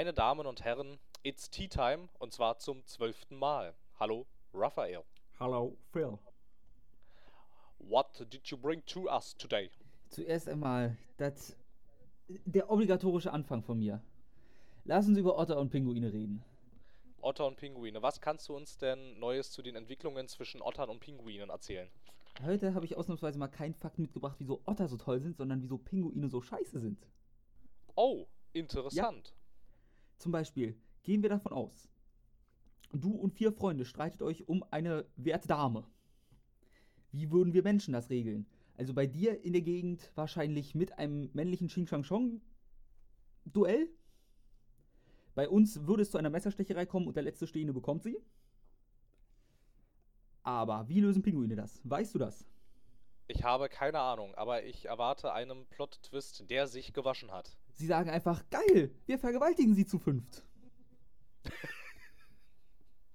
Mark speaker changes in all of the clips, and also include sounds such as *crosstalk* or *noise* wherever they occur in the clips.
Speaker 1: Meine Damen und Herren, it's Tea Time und zwar zum zwölften Mal. Hallo, Raphael.
Speaker 2: Hallo, Phil.
Speaker 1: What did you bring to us today?
Speaker 2: Zuerst einmal das, der obligatorische Anfang von mir. Lass uns über Otter und Pinguine reden.
Speaker 1: Otter und Pinguine. Was kannst du uns denn Neues zu den Entwicklungen zwischen Ottern und Pinguinen erzählen?
Speaker 2: Heute habe ich ausnahmsweise mal keinen Fakt mitgebracht, wieso Otter so toll sind, sondern wieso Pinguine so scheiße sind.
Speaker 1: Oh, interessant.
Speaker 2: Zum Beispiel gehen wir davon aus, du und vier Freunde streitet euch um eine werte Dame. Wie würden wir Menschen das regeln? Also bei dir in der Gegend wahrscheinlich mit einem männlichen Xing Shang Chong Duell. Bei uns würde es zu einer Messerstecherei kommen und der letzte Stehende bekommt sie. Aber wie lösen Pinguine das? Weißt du das?
Speaker 1: Ich habe keine Ahnung, aber ich erwarte einen Plot-Twist, der sich gewaschen hat.
Speaker 2: Sie sagen einfach, geil, wir vergewaltigen sie zu fünft.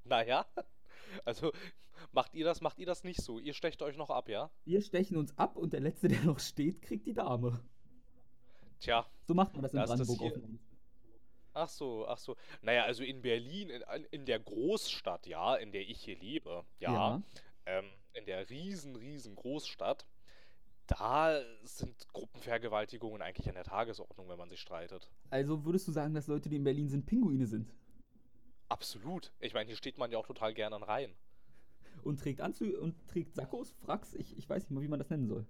Speaker 1: Naja, also macht ihr das, macht ihr das nicht so. Ihr stecht euch noch ab, ja?
Speaker 2: Wir stechen uns ab und der Letzte, der noch steht, kriegt die Dame.
Speaker 1: Tja,
Speaker 2: So macht man das in
Speaker 1: Das das
Speaker 2: Brandenburg offenbar.
Speaker 1: ach so, ach so. Naja, also in Berlin, in, in der Großstadt, ja, in der ich hier lebe, ja,
Speaker 2: Ja.
Speaker 1: Ähm, in der riesen, riesen Großstadt, da sind Gruppenvergewaltigungen eigentlich an der Tagesordnung, wenn man sich streitet.
Speaker 2: Also würdest du sagen, dass Leute, die in Berlin sind, Pinguine sind?
Speaker 1: Absolut. Ich meine, hier steht man ja auch total gerne an Reihen.
Speaker 2: Und trägt Anzüge und trägt Sakkos, Fracks? Ich, ich weiß nicht mal, wie man das nennen soll.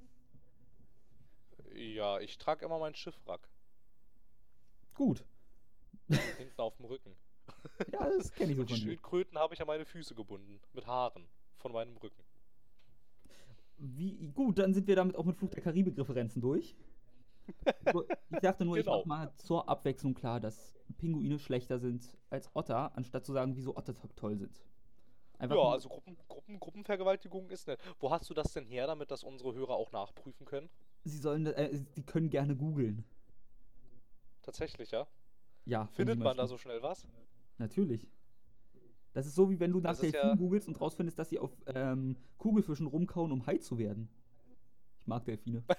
Speaker 1: Ja, ich trage immer meinen Schiffwrack
Speaker 2: Gut.
Speaker 1: hinten auf dem Rücken.
Speaker 2: Ja, das kenne ich so
Speaker 1: Mit
Speaker 2: von dir.
Speaker 1: Schildkröten habe ich an meine Füße gebunden. Mit Haaren von meinem Rücken.
Speaker 2: Wie, gut, dann sind wir damit auch mit Flug der Karibik-Referenzen durch. Ich dachte nur, ich
Speaker 1: Genau.
Speaker 2: mach mal zur Abwechslung klar, dass Pinguine schlechter sind als Otter, anstatt zu sagen, wieso Otter to- toll sind. Einfach
Speaker 1: Ja,
Speaker 2: nur-
Speaker 1: also Gruppen, Gruppen, Gruppenvergewaltigung ist nett. Wo hast du das denn her, damit das unsere Hörer auch nachprüfen können?
Speaker 2: sie sollen, äh, sie können gerne googeln.
Speaker 1: Tatsächlich, ja?
Speaker 2: Ja,
Speaker 1: Findet man da so schnell was?
Speaker 2: Natürlich. Das ist so, wie wenn du nach Delfinen
Speaker 1: ja-
Speaker 2: googelst und rausfindest, dass sie auf ähm, Kugelfischen rumkauen, um Hai zu werden. Ich mag Delfine. *laughs*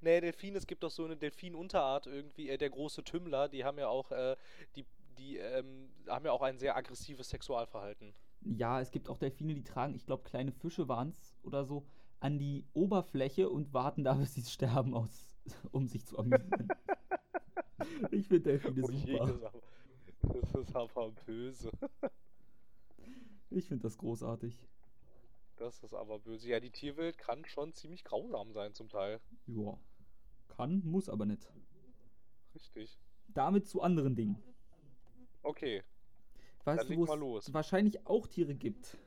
Speaker 1: Nee, Delfin, es gibt doch so eine Delfin-Unterart irgendwie, äh, der große Tümmler, die haben ja auch, äh, die, die ähm, haben ja auch ein sehr aggressives Sexualverhalten.
Speaker 2: Ja, es gibt auch Delfine, die tragen, ich glaube, kleine Fische waren es oder so, an die Oberfläche und warten da, bis sie *laughs* sterben, aus, um sich zu amüsieren. *laughs* ich finde Delfine
Speaker 1: Oh
Speaker 2: super.
Speaker 1: Das ist aber, böse.
Speaker 2: Ich finde das großartig.
Speaker 1: Das ist aber böse. Ja, die Tierwelt kann schon ziemlich grausam sein zum Teil.
Speaker 2: Ja. Kann, muss aber nicht.
Speaker 1: Richtig.
Speaker 2: Damit zu anderen Dingen.
Speaker 1: Okay.
Speaker 2: Weißt
Speaker 1: Dann
Speaker 2: du, wo es
Speaker 1: los.
Speaker 2: wahrscheinlich auch Tiere gibt?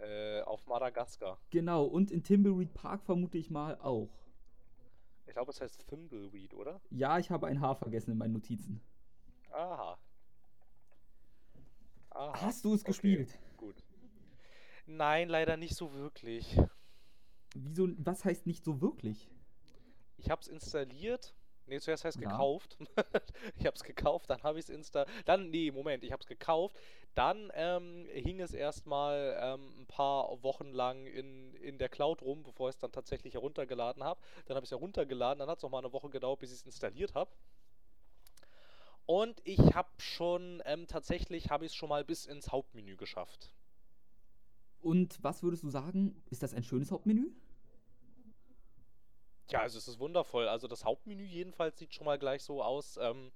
Speaker 1: Äh, auf Madagaskar.
Speaker 2: Genau, und in Timbleweed Park vermute ich mal auch.
Speaker 1: Ich glaube, es heißt Thimbleweed, oder?
Speaker 2: Ja, ich habe ein Haar vergessen in meinen Notizen.
Speaker 1: Aha. Aha.
Speaker 2: Hast du es
Speaker 1: Okay,
Speaker 2: gespielt?
Speaker 1: Gut. Nein, leider nicht so wirklich.
Speaker 2: Wieso, was heißt nicht so wirklich?
Speaker 1: Ich habe es installiert. Nee, zuerst heißt
Speaker 2: Ja.
Speaker 1: gekauft. *laughs* ich habe es gekauft, dann habe ich es installiert. Dann, nee, Moment, ich habe es gekauft. Dann ähm, hing es erstmal ähm, ein paar Wochen lang in, in der Cloud rum, bevor ich es dann tatsächlich heruntergeladen habe. Dann habe ich es heruntergeladen, dann hat es noch mal eine Woche gedauert, bis ich es installiert habe. Und ich habe schon, ähm, tatsächlich habe ich es schon mal bis ins Hauptmenü geschafft.
Speaker 2: Und was würdest du sagen? Ist das ein schönes Hauptmenü?
Speaker 1: Ja, also es ist wundervoll. Also das Hauptmenü jedenfalls sieht schon mal gleich so aus, ähm,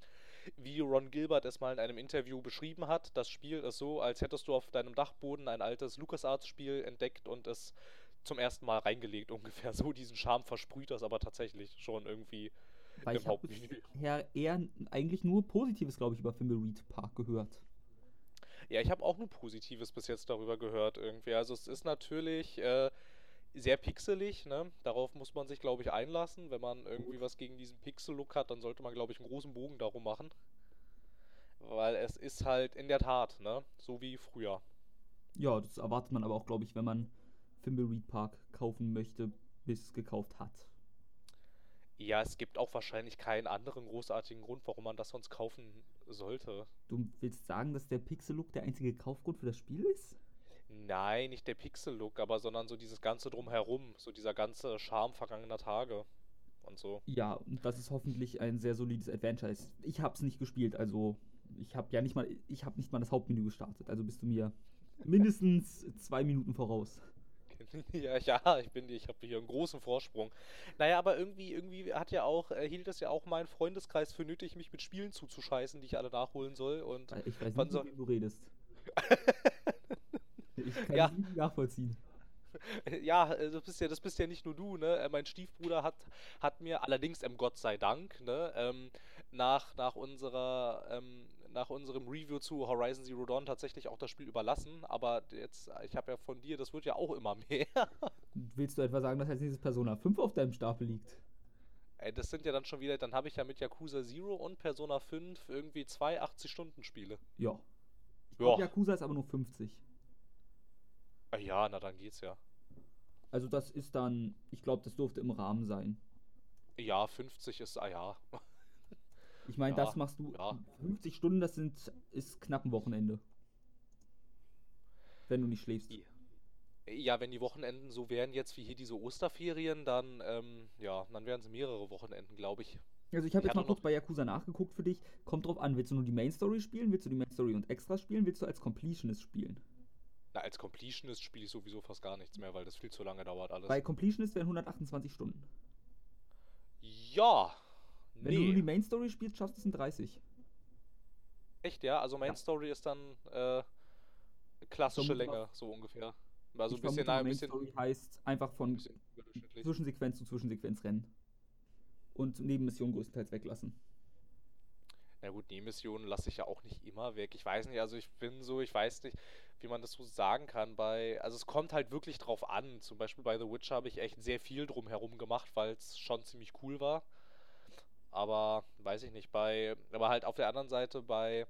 Speaker 1: wie Ron Gilbert es mal in einem Interview beschrieben hat. Das Spiel ist so, als hättest du auf deinem Dachboden ein altes LucasArts-Spiel entdeckt und es zum ersten Mal reingelegt *laughs* ungefähr. So diesen Charme versprüht das aber tatsächlich schon irgendwie
Speaker 2: Weil ich habe bisher eher eigentlich nur Positives, glaube ich, über Thimbleweed Park gehört.
Speaker 1: Ja, ich habe auch nur Positives bis jetzt darüber gehört irgendwie. Also es ist natürlich äh, sehr pixelig, ne? Darauf muss man sich, glaube ich, einlassen. Wenn man irgendwie was gegen diesen Pixel-Look hat, dann sollte man, glaube ich, einen großen Bogen darum machen. Weil es ist halt in der Tat, ne? So wie früher.
Speaker 2: Ja, das erwartet man aber auch, glaube ich, wenn man Thimbleweed Park kaufen möchte, bis es gekauft hat.
Speaker 1: Ja, es gibt auch wahrscheinlich keinen anderen großartigen Grund, warum man das sonst kaufen sollte.
Speaker 2: Du willst sagen, dass der Pixel-Look der einzige Kaufgrund für das Spiel ist?
Speaker 1: Nein, nicht der Pixel-Look, aber sondern so dieses ganze Drumherum, so dieser ganze Charme vergangener Tage. und so.
Speaker 2: Ja, und das ist hoffentlich ein sehr solides Adventure. Ich habe es nicht gespielt, also ich habe ja nicht mal, ich habe nicht mal das Hauptmenü gestartet. Also bist du mir mindestens zwei Minuten voraus. *laughs*
Speaker 1: Ja, ja, ich bin, ich habe hier einen großen Vorsprung. Naja, aber irgendwie, irgendwie hat ja auch, äh, hielt es ja auch mein Freundeskreis für nötig, mich mit Spielen zuzuscheißen, die ich alle nachholen soll. Und
Speaker 2: ich weiß nicht, so wie du redest. *laughs* ich kann
Speaker 1: ja.
Speaker 2: nicht nachvollziehen.
Speaker 1: Ja, äh, das bist ja, das bist ja nicht nur du, ne? Äh, mein Stiefbruder hat, hat mir allerdings, ähm, Gott sei Dank, ne, ähm, nach, nach unserer, ähm, nach unserem Review zu Horizon Zero Dawn tatsächlich auch das Spiel überlassen, aber jetzt, ich habe ja von dir, das wird ja auch immer mehr. *laughs*
Speaker 2: Willst du etwa sagen, dass als nächstes Persona 5 auf deinem Stapel liegt?
Speaker 1: Ey, das sind ja dann schon wieder, dann habe ich ja mit Yakuza Zero und Persona 5 irgendwie zwei 80-Stunden-Spiele.
Speaker 2: Ja. Ich glaub, ja. Yakuza ist aber nur 50.
Speaker 1: Ah ja, na dann geht's ja.
Speaker 2: Also das ist dann, ich glaube, das durfte im Rahmen sein.
Speaker 1: Ja, 50 ist, ah ja.
Speaker 2: Ich meine, ja, das machst du ja. 50 Stunden, das sind, ist knapp ein Wochenende. Wenn du nicht schläfst.
Speaker 1: Ja, wenn die Wochenenden so wären jetzt wie hier diese Osterferien, dann, ähm, ja, dann wären es mehrere Wochenenden, glaube ich.
Speaker 2: Also ich habe jetzt mal kurz bei Yakuza nachgeguckt für dich. Kommt drauf an, willst du nur die Main Story spielen? Willst du die Main Story und Extras spielen? Willst du als Completionist spielen?
Speaker 1: Na, als Completionist spiele ich sowieso fast gar nichts mehr, weil das viel zu lange dauert alles.
Speaker 2: Bei Completionist wären 128 Stunden.
Speaker 1: Ja,
Speaker 2: wenn nee. du nur die Main Story spielst, schaffst du es in 30.
Speaker 1: Echt, ja? Also Main ja. Story ist dann äh, klassische Länge, so ungefähr.
Speaker 2: Also ein bisschen, vermute, ein bisschen. Main Story heißt einfach von Zwischensequenz zu Zwischensequenz rennen. Und Nebenmissionen größtenteils weglassen.
Speaker 1: Na gut, Nebenmissionen lasse ich ja auch nicht immer weg. Ich weiß nicht, also ich bin so, ich weiß nicht, wie man das so sagen kann. Bei, also es kommt halt wirklich drauf an. Zum Beispiel bei The Witcher habe ich echt sehr viel drumherum gemacht, weil es schon ziemlich cool war. Aber weiß ich nicht, bei. Aber halt auf der anderen Seite bei.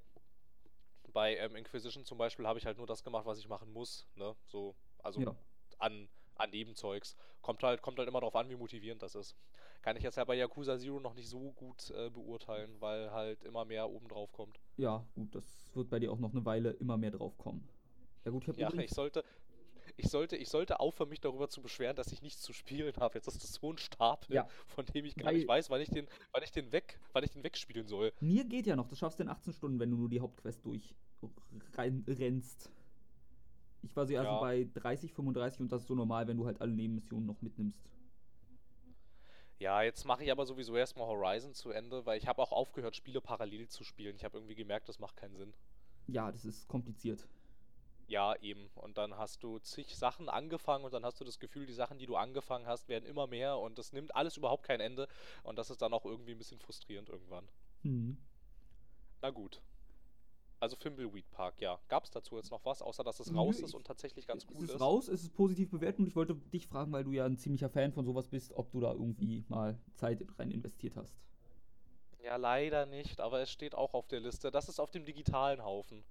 Speaker 1: Bei ähm, Inquisition zum Beispiel habe ich halt nur das gemacht, was ich machen muss. Ne? So, also ja. an, an Nebenzeugs. Kommt halt, kommt halt immer darauf an, wie motivierend das ist. Kann ich jetzt ja bei Yakuza Zero noch nicht so gut äh, beurteilen, weil halt immer mehr oben drauf kommt.
Speaker 2: Ja, gut, das wird bei dir auch noch eine Weile immer mehr drauf kommen.
Speaker 1: Ja gut, ich habe Ja, ich sollte, ich sollte, ich sollte aufhören, mich darüber zu beschweren, dass ich nichts zu spielen habe. Jetzt ist das so ein Stapel, ja. von dem ich gar Weil nicht weiß, wann ich den, wann ich den weg, wann ich den wegspielen soll.
Speaker 2: Mir geht ja noch, das schaffst du in 18 Stunden, wenn du nur die Hauptquest durchrennst. Ich war so also ja. bei 30, 35 und das ist so normal, wenn du halt alle Nebenmissionen noch mitnimmst.
Speaker 1: Ja, jetzt mache ich aber sowieso erstmal Horizon zu Ende, weil ich habe auch aufgehört, Spiele parallel zu spielen. Ich habe irgendwie gemerkt, das macht keinen Sinn.
Speaker 2: Ja, das ist kompliziert.
Speaker 1: Ja, eben. Und dann hast du zig Sachen angefangen und dann hast du das Gefühl, die Sachen, die du angefangen hast, werden immer mehr und das nimmt alles überhaupt kein Ende und das ist dann auch irgendwie ein bisschen frustrierend irgendwann. Mhm. Na gut. Also Fimbleweed Park, ja. Gab es dazu jetzt noch was, außer dass es raus ist und tatsächlich ganz cool ist?
Speaker 2: Es ist raus, es ist positiv bewertet und ich wollte dich fragen, weil du ja ein ziemlicher Fan von sowas bist, ob du da irgendwie mal Zeit rein investiert hast.
Speaker 1: Ja, leider nicht, aber es steht auch auf der Liste. Das ist auf dem digitalen Haufen.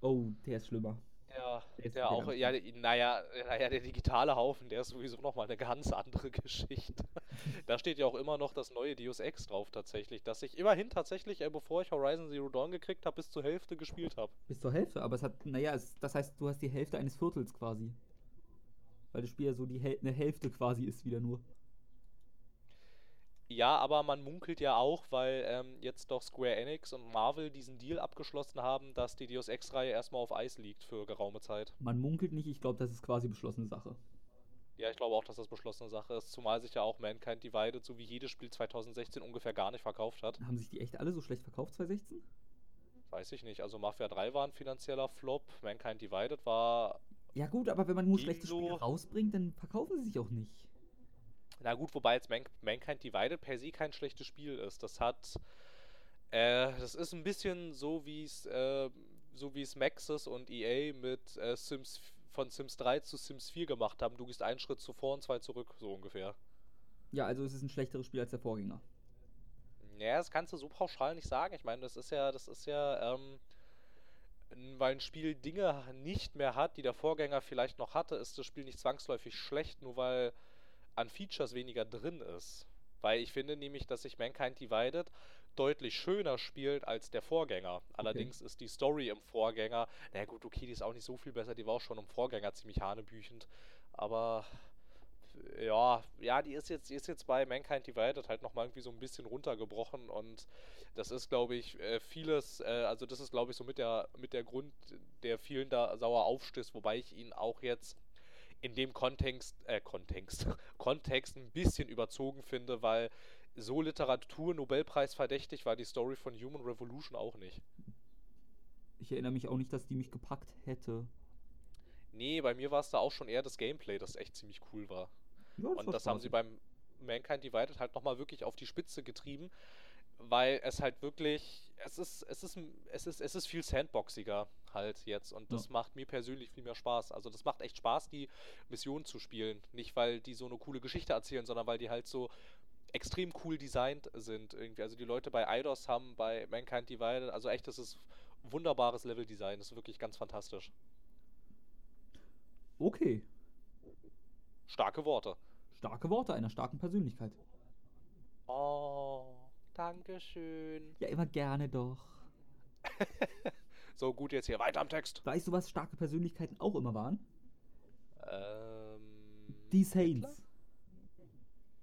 Speaker 2: Oh, der ist schlimmer.
Speaker 1: Ja, der, der auch, ja, naja, naja, der digitale Haufen, der ist sowieso nochmal eine ganz andere *laughs* Geschichte. da steht ja auch immer noch das neue Deus Ex drauf tatsächlich, dass ich immerhin tatsächlich, äh, bevor ich Horizon Zero Dawn gekriegt habe, bis zur Hälfte gespielt habe.
Speaker 2: Bis zur Hälfte? Aber es hat, naja, es, das heißt, du hast die Hälfte eines Viertels quasi. Weil das Spiel ja so die Häl eine Hälfte quasi ist wieder nur.
Speaker 1: Ja, aber man munkelt ja auch, weil ähm, jetzt doch Square Enix und Marvel diesen Deal abgeschlossen haben, dass die Deus Ex-Reihe erstmal auf Eis liegt für geraume Zeit.
Speaker 2: Man munkelt nicht, ich glaube, das ist quasi beschlossene Sache.
Speaker 1: Ja, ich glaube auch, dass das beschlossene Sache ist, zumal sich ja auch Mankind Divided, so wie jedes Spiel 2016 ungefähr gar nicht verkauft hat.
Speaker 2: Haben sich die echt alle so schlecht verkauft 2016?
Speaker 1: Weiß ich nicht. Also Mafia 3 war ein finanzieller Flop, Mankind Divided war.
Speaker 2: Ja gut, aber wenn man nur schlechte Spiele rausbringt, dann verkaufen sie sich auch nicht.
Speaker 1: Na gut, wobei jetzt Man Mankind Divided per se kein schlechtes Spiel ist. Das hat. Äh, das ist ein bisschen so wie es äh, so wie es Maxis und EA mit äh, Sims von Sims 3 zu Sims 4 gemacht haben. Du gehst einen Schritt zuvor und zwei zurück, so ungefähr.
Speaker 2: Ja, also es ist ein schlechteres Spiel als der Vorgänger.
Speaker 1: Ja, das kannst du so pauschal nicht sagen. Ich meine, das ist ja, das ist ja, ähm, weil ein Spiel Dinge nicht mehr hat, die der Vorgänger vielleicht noch hatte, ist das Spiel nicht zwangsläufig schlecht, nur weil an Features weniger drin ist. Weil ich finde nämlich, dass sich Mankind Divided deutlich schöner spielt als der Vorgänger. Allerdings okay. ist die Story im Vorgänger, na gut, okay, die ist auch nicht so viel besser, die war auch schon im Vorgänger ziemlich hanebüchend. Aber ja, ja, die ist jetzt, die ist jetzt bei Mankind Divided halt nochmal irgendwie so ein bisschen runtergebrochen und das ist, glaube ich, äh, vieles, äh, also das ist, glaube ich, so mit der, mit der Grund, der vielen da sauer aufstößt, wobei ich ihn auch jetzt in dem Kontext, äh, Kontext, *laughs* Kontext ein bisschen überzogen finde, weil so Literatur-Nobelpreis verdächtig war die Story von Human Revolution auch nicht.
Speaker 2: Ich erinnere mich auch nicht, dass die mich gepackt hätte.
Speaker 1: Nee, bei mir war es da auch schon eher das Gameplay, das echt ziemlich cool war. Ja, das und das haben sie beim Mankind Divided halt nochmal wirklich auf die Spitze getrieben, weil es halt wirklich, es ist, es ist, es ist, es ist viel sandboxiger halt jetzt und das ja. macht mir persönlich viel mehr Spaß. Also das macht echt Spaß, die Mission zu spielen. Nicht, weil die so eine coole Geschichte erzählen, sondern weil die halt so extrem cool designt sind irgendwie. Also die Leute bei Eidos haben bei Mankind Divided, also echt, das ist wunderbares Level-Design. Das ist wirklich ganz fantastisch.
Speaker 2: Okay.
Speaker 1: Starke Worte.
Speaker 2: Starke Worte einer starken Persönlichkeit.
Speaker 1: Oh, danke schön.
Speaker 2: Ja, immer gerne doch. *laughs*
Speaker 1: so, gut, jetzt hier weiter am Text.
Speaker 2: Weißt du, was starke Persönlichkeiten auch immer waren?
Speaker 1: Ähm.
Speaker 2: Die Saints.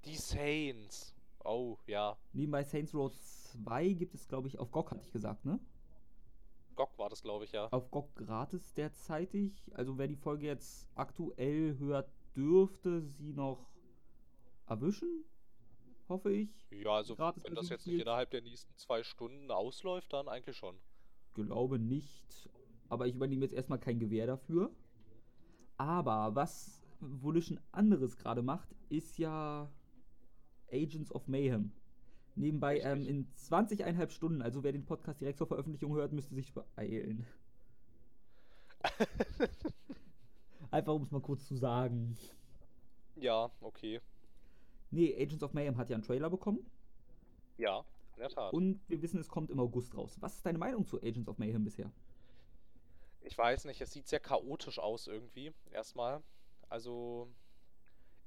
Speaker 1: Die Saints. Oh, ja.
Speaker 2: Nebenbei Saints Row 2 gibt es, glaube ich, auf GOG, hatte ich gesagt, ne?
Speaker 1: GOG war das, glaube ich, ja.
Speaker 2: Auf GOG gratis derzeitig. Also wer die Folge jetzt aktuell hört, dürfte sie noch erwischen, hoffe ich.
Speaker 1: Ja, also gratis wenn das jetzt nicht innerhalb der nächsten zwei Stunden ausläuft, dann eigentlich schon.
Speaker 2: Glaube nicht, aber ich übernehme jetzt erstmal kein Gewehr dafür. Aber was Volition anderes gerade macht, ist ja Agents of Mayhem. Nebenbei ähm, in 20,5 Stunden, also wer den Podcast direkt zur Veröffentlichung hört, müsste sich beeilen. *laughs* Einfach um es mal kurz zu sagen.
Speaker 1: Ja, okay.
Speaker 2: Nee, Agents of Mayhem hat ja einen Trailer bekommen.
Speaker 1: Ja, in der Tat.
Speaker 2: Und wir wissen, es kommt im August raus. Was ist deine Meinung zu Agents of Mayhem bisher?
Speaker 1: Ich weiß nicht, es sieht sehr chaotisch aus irgendwie. Erstmal. Also,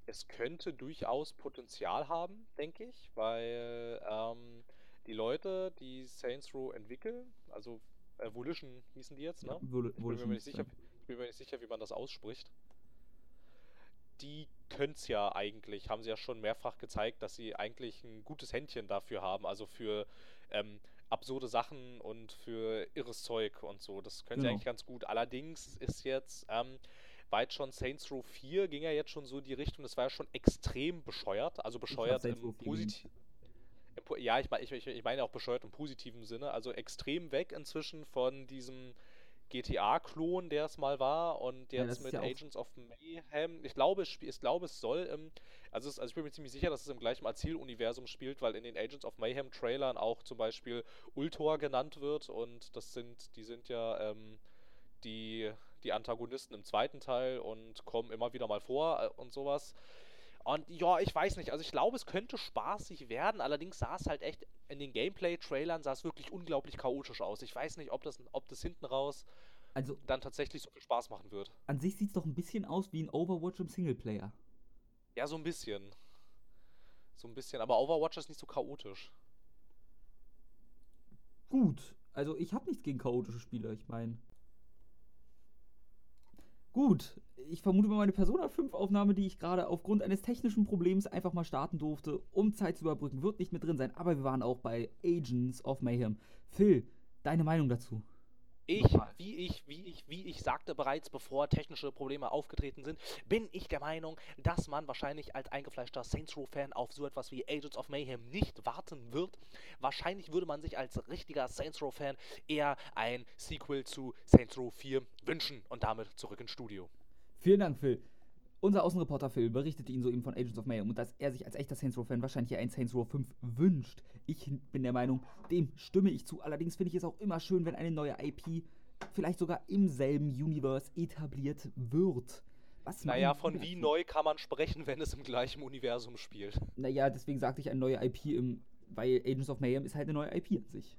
Speaker 1: es könnte durchaus Potenzial haben, denke ich, weil ähm, die Leute, die Saints Row entwickeln, also äh, Volition hießen die jetzt, ne? Ja, Vol ich, bin mir nicht sicher, ich bin mir nicht sicher, wie man das ausspricht. Die können es ja eigentlich, haben sie ja schon mehrfach gezeigt, dass sie eigentlich ein gutes Händchen dafür haben, also für ähm, absurde Sachen und für irres Zeug und so. Das können genau. sie eigentlich ganz gut. Allerdings ist jetzt ähm, weit schon Saints Row 4 ging ja jetzt schon so in die Richtung, das war ja schon extrem bescheuert, also bescheuert im positiven. Ja, ich, ich, ich meine auch bescheuert im positiven Sinne, also extrem weg inzwischen von diesem GTA-Klon, der es mal war, und jetzt ja, mit ja Agents of Mayhem. Ich glaube, ich glaube, es soll im, also, es, also ich bin mir ziemlich sicher, dass es im gleichen Erzähluniversum spielt, weil in den Agents of Mayhem Trailern auch zum Beispiel Ultor genannt wird und das sind, die sind ja ähm, die die Antagonisten im zweiten Teil und kommen immer wieder mal vor äh, und sowas. Und ja, ich weiß nicht, also ich glaube, es könnte spaßig werden, allerdings sah es halt echt in den Gameplay-Trailern sah es wirklich unglaublich chaotisch aus. Ich weiß nicht, ob das, ob das hinten raus also, dann tatsächlich so viel Spaß machen wird.
Speaker 2: An sich sieht es doch ein bisschen aus wie ein Overwatch im Singleplayer.
Speaker 1: Ja, so ein bisschen. So ein bisschen, aber Overwatch ist nicht so chaotisch.
Speaker 2: Gut, also ich habe nichts gegen chaotische Spiele, ich meine. Gut, ich vermute mal meine Persona 5 Aufnahme, die ich gerade aufgrund eines technischen Problems einfach mal starten durfte, um Zeit zu überbrücken, wird nicht mit drin sein. Aber wir waren auch bei Agents of Mayhem. Phil, deine Meinung dazu?
Speaker 1: Ich, wie ich, wie ich, wie ich sagte bereits, bevor technische Probleme aufgetreten sind, bin ich der Meinung, dass man wahrscheinlich als eingefleischter Saints Row-Fan auf so etwas wie Agents of Mayhem nicht warten wird. Wahrscheinlich würde man sich als richtiger Saints Row-Fan eher ein Sequel zu Saints Row 4 wünschen und damit zurück ins Studio.
Speaker 2: Vielen Dank, Phil. Unser Außenreporter Phil berichtete ihn soeben von Agents of Mayhem und dass er sich als echter Saints Row-Fan wahrscheinlich ein Saints Row 5 wünscht. Ich bin der Meinung, dem stimme ich zu. Allerdings finde ich es auch immer schön, wenn eine neue IP vielleicht sogar im selben Universe etabliert wird.
Speaker 1: Was naja, von wie neu kann man sprechen, wenn es im gleichen Universum spielt?
Speaker 2: Naja, deswegen sagte ich eine neue IP im, weil Agents of Mayhem ist halt eine neue IP an sich.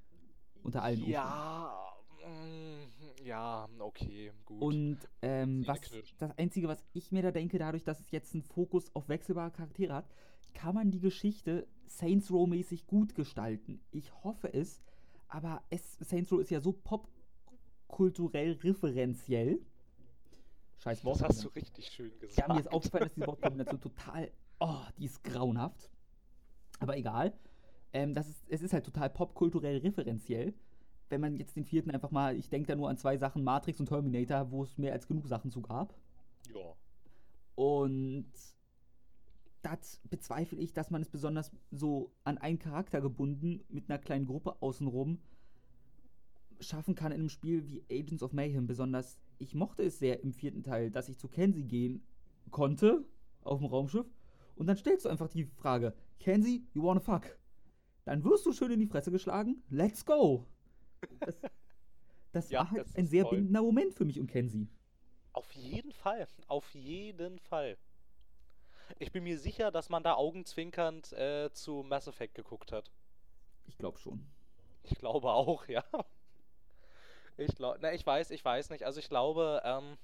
Speaker 2: Unter allen
Speaker 1: Ja, ja, okay, gut.
Speaker 2: Und ähm, was, das Einzige, was ich mir da denke, dadurch, dass es jetzt einen Fokus auf wechselbare Charaktere hat, kann man die Geschichte Saints Row-mäßig gut gestalten. Ich hoffe es, aber es, Saints Row ist ja so popkulturell referenziell, Scheiß Wort.
Speaker 1: Das hast du richtig schön gesagt.
Speaker 2: Ja, mir ist aufgefallen, dass die Wortkombination total. Oh, die ist grauenhaft. Aber egal. Ähm, das ist, es ist halt total popkulturell referenziell. Wenn man jetzt den vierten einfach mal, ich denke da nur an zwei Sachen, Matrix und Terminator, wo es mehr als genug Sachen zu gab.
Speaker 1: Ja.
Speaker 2: Und das bezweifle ich, dass man es besonders so an einen Charakter gebunden mit einer kleinen Gruppe außenrum schaffen kann in einem Spiel wie Agents of Mayhem. Besonders, ich mochte es sehr im vierten Teil, dass ich zu Kenzie gehen konnte auf dem Raumschiff und dann stellst du einfach die Frage, Kenzie, you wanna fuck? Dann wirst du schön in die Fresse geschlagen, let's go! Das, das
Speaker 1: Ja,
Speaker 2: war halt
Speaker 1: das
Speaker 2: ein sehr
Speaker 1: toll.
Speaker 2: bindender Moment für mich und Kenzie.
Speaker 1: Auf jeden Fall. Auf jeden Fall. Ich bin mir sicher, dass man da augenzwinkernd äh, zu Mass Effect geguckt hat.
Speaker 2: Ich glaube schon.
Speaker 1: Ich glaube auch, ja. Ich glaube, na, ich weiß, ich weiß nicht. Also ich glaube, ähm,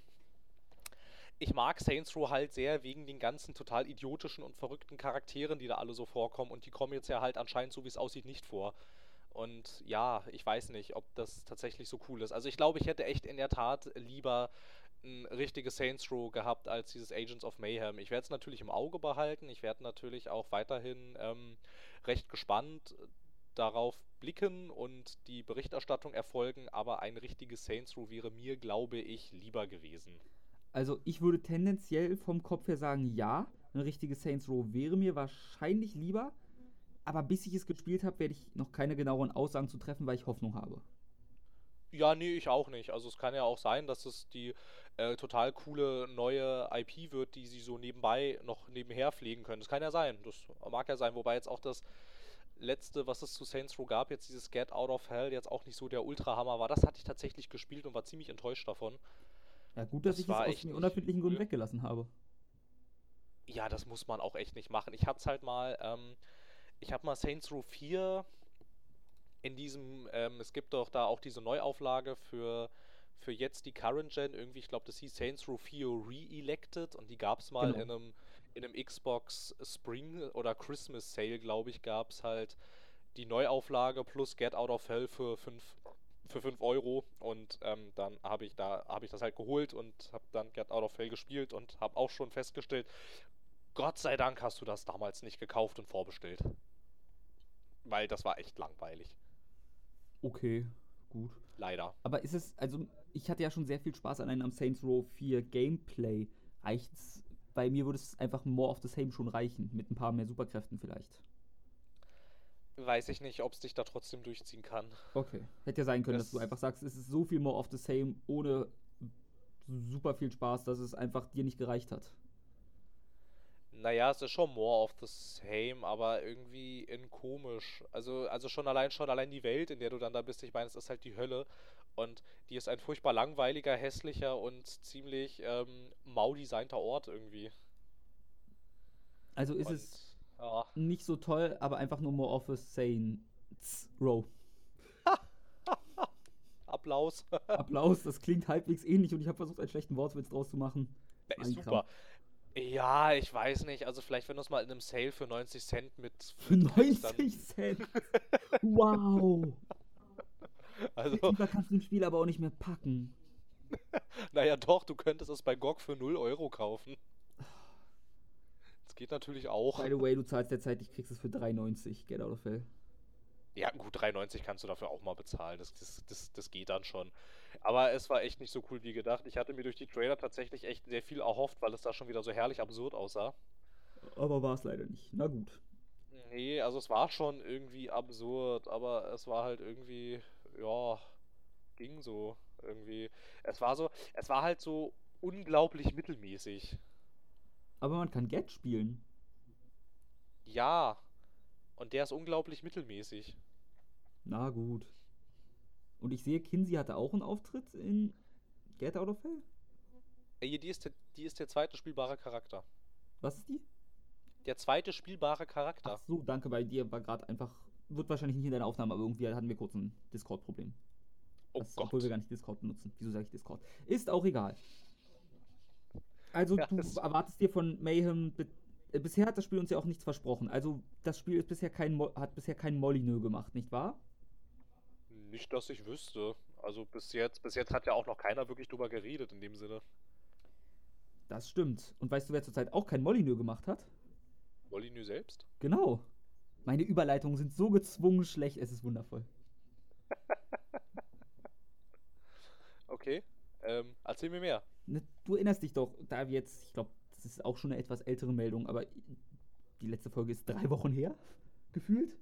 Speaker 1: ich mag Saints Row halt sehr wegen den ganzen total idiotischen und verrückten Charakteren, die da alle so vorkommen. Und die kommen jetzt ja halt anscheinend, so wie es aussieht, nicht vor. Und ja, ich weiß nicht, ob das tatsächlich so cool ist. Also ich glaube, ich hätte echt in der Tat lieber ein richtiges Saints Row gehabt als dieses Agents of Mayhem. Ich werde es natürlich im Auge behalten. Ich werde natürlich auch weiterhin ähm, recht gespannt darauf blicken und die Berichterstattung erfolgen, aber ein richtiges Saints Row wäre mir, glaube ich, lieber gewesen.
Speaker 2: Also ich würde tendenziell vom Kopf her sagen, ja, ein richtiges Saints Row wäre mir wahrscheinlich lieber. Aber bis ich es gespielt habe, werde ich noch keine genaueren Aussagen zu treffen, weil ich Hoffnung habe.
Speaker 1: Ja, nee, ich auch nicht. Also es kann ja auch sein, dass es die äh, total coole neue IP wird, die sie so nebenbei noch nebenher pflegen können. Das kann ja sein. Das mag ja sein. Wobei jetzt auch das letzte, was es zu Saints Row gab, jetzt dieses Get Out of Hell, jetzt auch nicht so der Ultrahammer war. Das hatte ich tatsächlich gespielt und war ziemlich enttäuscht davon.
Speaker 2: Ja, gut, dass
Speaker 1: Das
Speaker 2: ich es aus
Speaker 1: nicht
Speaker 2: unerfindlichen Gründen
Speaker 1: cool.
Speaker 2: weggelassen habe.
Speaker 1: Ja, das muss man auch echt nicht machen. Ich hab's halt mal, ähm, ich hab mal Saints Row 4 in diesem, ähm, es gibt doch da auch diese Neuauflage für, für jetzt die Current Gen, irgendwie, ich glaube, das hieß Saints Row 4 Re-Elected und die gab's mal
Speaker 2: Genau.
Speaker 1: in einem, in einem Xbox Spring oder Christmas Sale, glaube ich, gab's halt die Neuauflage plus Get Out of Hell für 5 für 5 Euro und ähm, dann habe ich da habe ich das halt geholt und habe dann Get Out of Hell gespielt und habe auch schon festgestellt, Gott sei Dank hast du das damals nicht gekauft und vorbestellt. Weil das war echt langweilig.
Speaker 2: Okay, gut.
Speaker 1: Leider.
Speaker 2: Aber ist es, also ich hatte ja schon sehr viel Spaß an einem Saints Row 4 Gameplay. Reicht's? Bei mir würde es einfach more of the same schon reichen, mit ein paar mehr Superkräften vielleicht.
Speaker 1: Weiß ich nicht, ob es dich da trotzdem durchziehen kann.
Speaker 2: Okay. Hätte ja sein können, dass du
Speaker 1: Das-
Speaker 2: einfach sagst, es ist so viel more of the same, ohne super viel Spaß, dass es einfach dir nicht gereicht hat.
Speaker 1: Naja, es ist schon more of the same, aber irgendwie in komisch. Also, also schon allein schon allein die Welt, in der du dann da bist, ich meine, es ist halt die Hölle. Und die ist ein furchtbar langweiliger, hässlicher und ziemlich ähm, mau designter Ort irgendwie.
Speaker 2: Also ist
Speaker 1: und,
Speaker 2: es
Speaker 1: ja.
Speaker 2: nicht so toll, aber einfach nur more of the same. Row. *laughs*
Speaker 1: Applaus.
Speaker 2: Applaus, das klingt halbwegs ähnlich und ich habe versucht, einen schlechten Wortwitz draus zu machen.
Speaker 1: Ja, ist super. Ja, ich weiß nicht. Also vielleicht, wenn du es mal in einem Sale für 90 Cent mit
Speaker 2: Für
Speaker 1: mitkriegst, dann-
Speaker 2: 90 Cent. *laughs* Wow.
Speaker 1: Also,
Speaker 2: Lieber kannst du ein Spiel aber auch nicht mehr packen. *laughs*
Speaker 1: naja, doch, du könntest es bei GOG für 0 Euro kaufen. Das geht natürlich auch.
Speaker 2: By the way, du zahlst derzeit, ich kriegst es für 3,90. Get out of hell.
Speaker 1: Ja, gut, 3,90 kannst du dafür auch mal bezahlen. Das, das, das, das geht dann schon. Aber es war echt nicht so cool wie gedacht. Ich hatte mir durch die Trailer tatsächlich echt sehr viel erhofft, weil es da schon wieder so herrlich absurd aussah.
Speaker 2: Aber war es leider nicht. Na gut.
Speaker 1: Nee, also es war schon irgendwie absurd, aber es war halt irgendwie, ja, ging so irgendwie. Es war so, es war halt so unglaublich mittelmäßig.
Speaker 2: Aber man kann Get spielen.
Speaker 1: Ja. Und der ist unglaublich mittelmäßig.
Speaker 2: Na gut. Und ich sehe, Kinsey hatte auch einen Auftritt in Get Out of Hell.
Speaker 1: Ey, die ist der, die ist der zweite spielbare Charakter.
Speaker 2: Was ist die?
Speaker 1: Der zweite spielbare Charakter.
Speaker 2: Ach so, danke, bei dir war gerade einfach. Wird wahrscheinlich nicht in deiner Aufnahme, aber irgendwie hatten wir kurz ein Discord-Problem.
Speaker 1: Oh
Speaker 2: Das-
Speaker 1: Gott.
Speaker 2: Obwohl wir gar nicht Discord benutzen. Wieso sage ich Discord? Ist auch egal. Also,
Speaker 1: Ja,
Speaker 2: du erwartest dir von Mayhem. äh, Bisher hat das Spiel uns ja auch nichts versprochen. Also, das Spiel ist bisher kein Mo hat bisher kein Molyneux gemacht, nicht wahr?
Speaker 1: Nicht, dass ich wüsste. Also bis jetzt, bis jetzt hat ja auch noch keiner wirklich drüber geredet in dem Sinne.
Speaker 2: Das stimmt. Und weißt du, wer zurzeit auch kein Molyneux gemacht hat?
Speaker 1: Molyneux selbst?
Speaker 2: Genau. Meine Überleitungen sind so gezwungen schlecht, es ist wundervoll. *laughs*
Speaker 1: okay. Ähm, erzähl mir mehr.
Speaker 2: Ne, du erinnerst dich doch, da wir jetzt, ich glaube, das ist auch schon eine etwas ältere Meldung, aber die letzte Folge ist drei Wochen her, *laughs* gefühlt.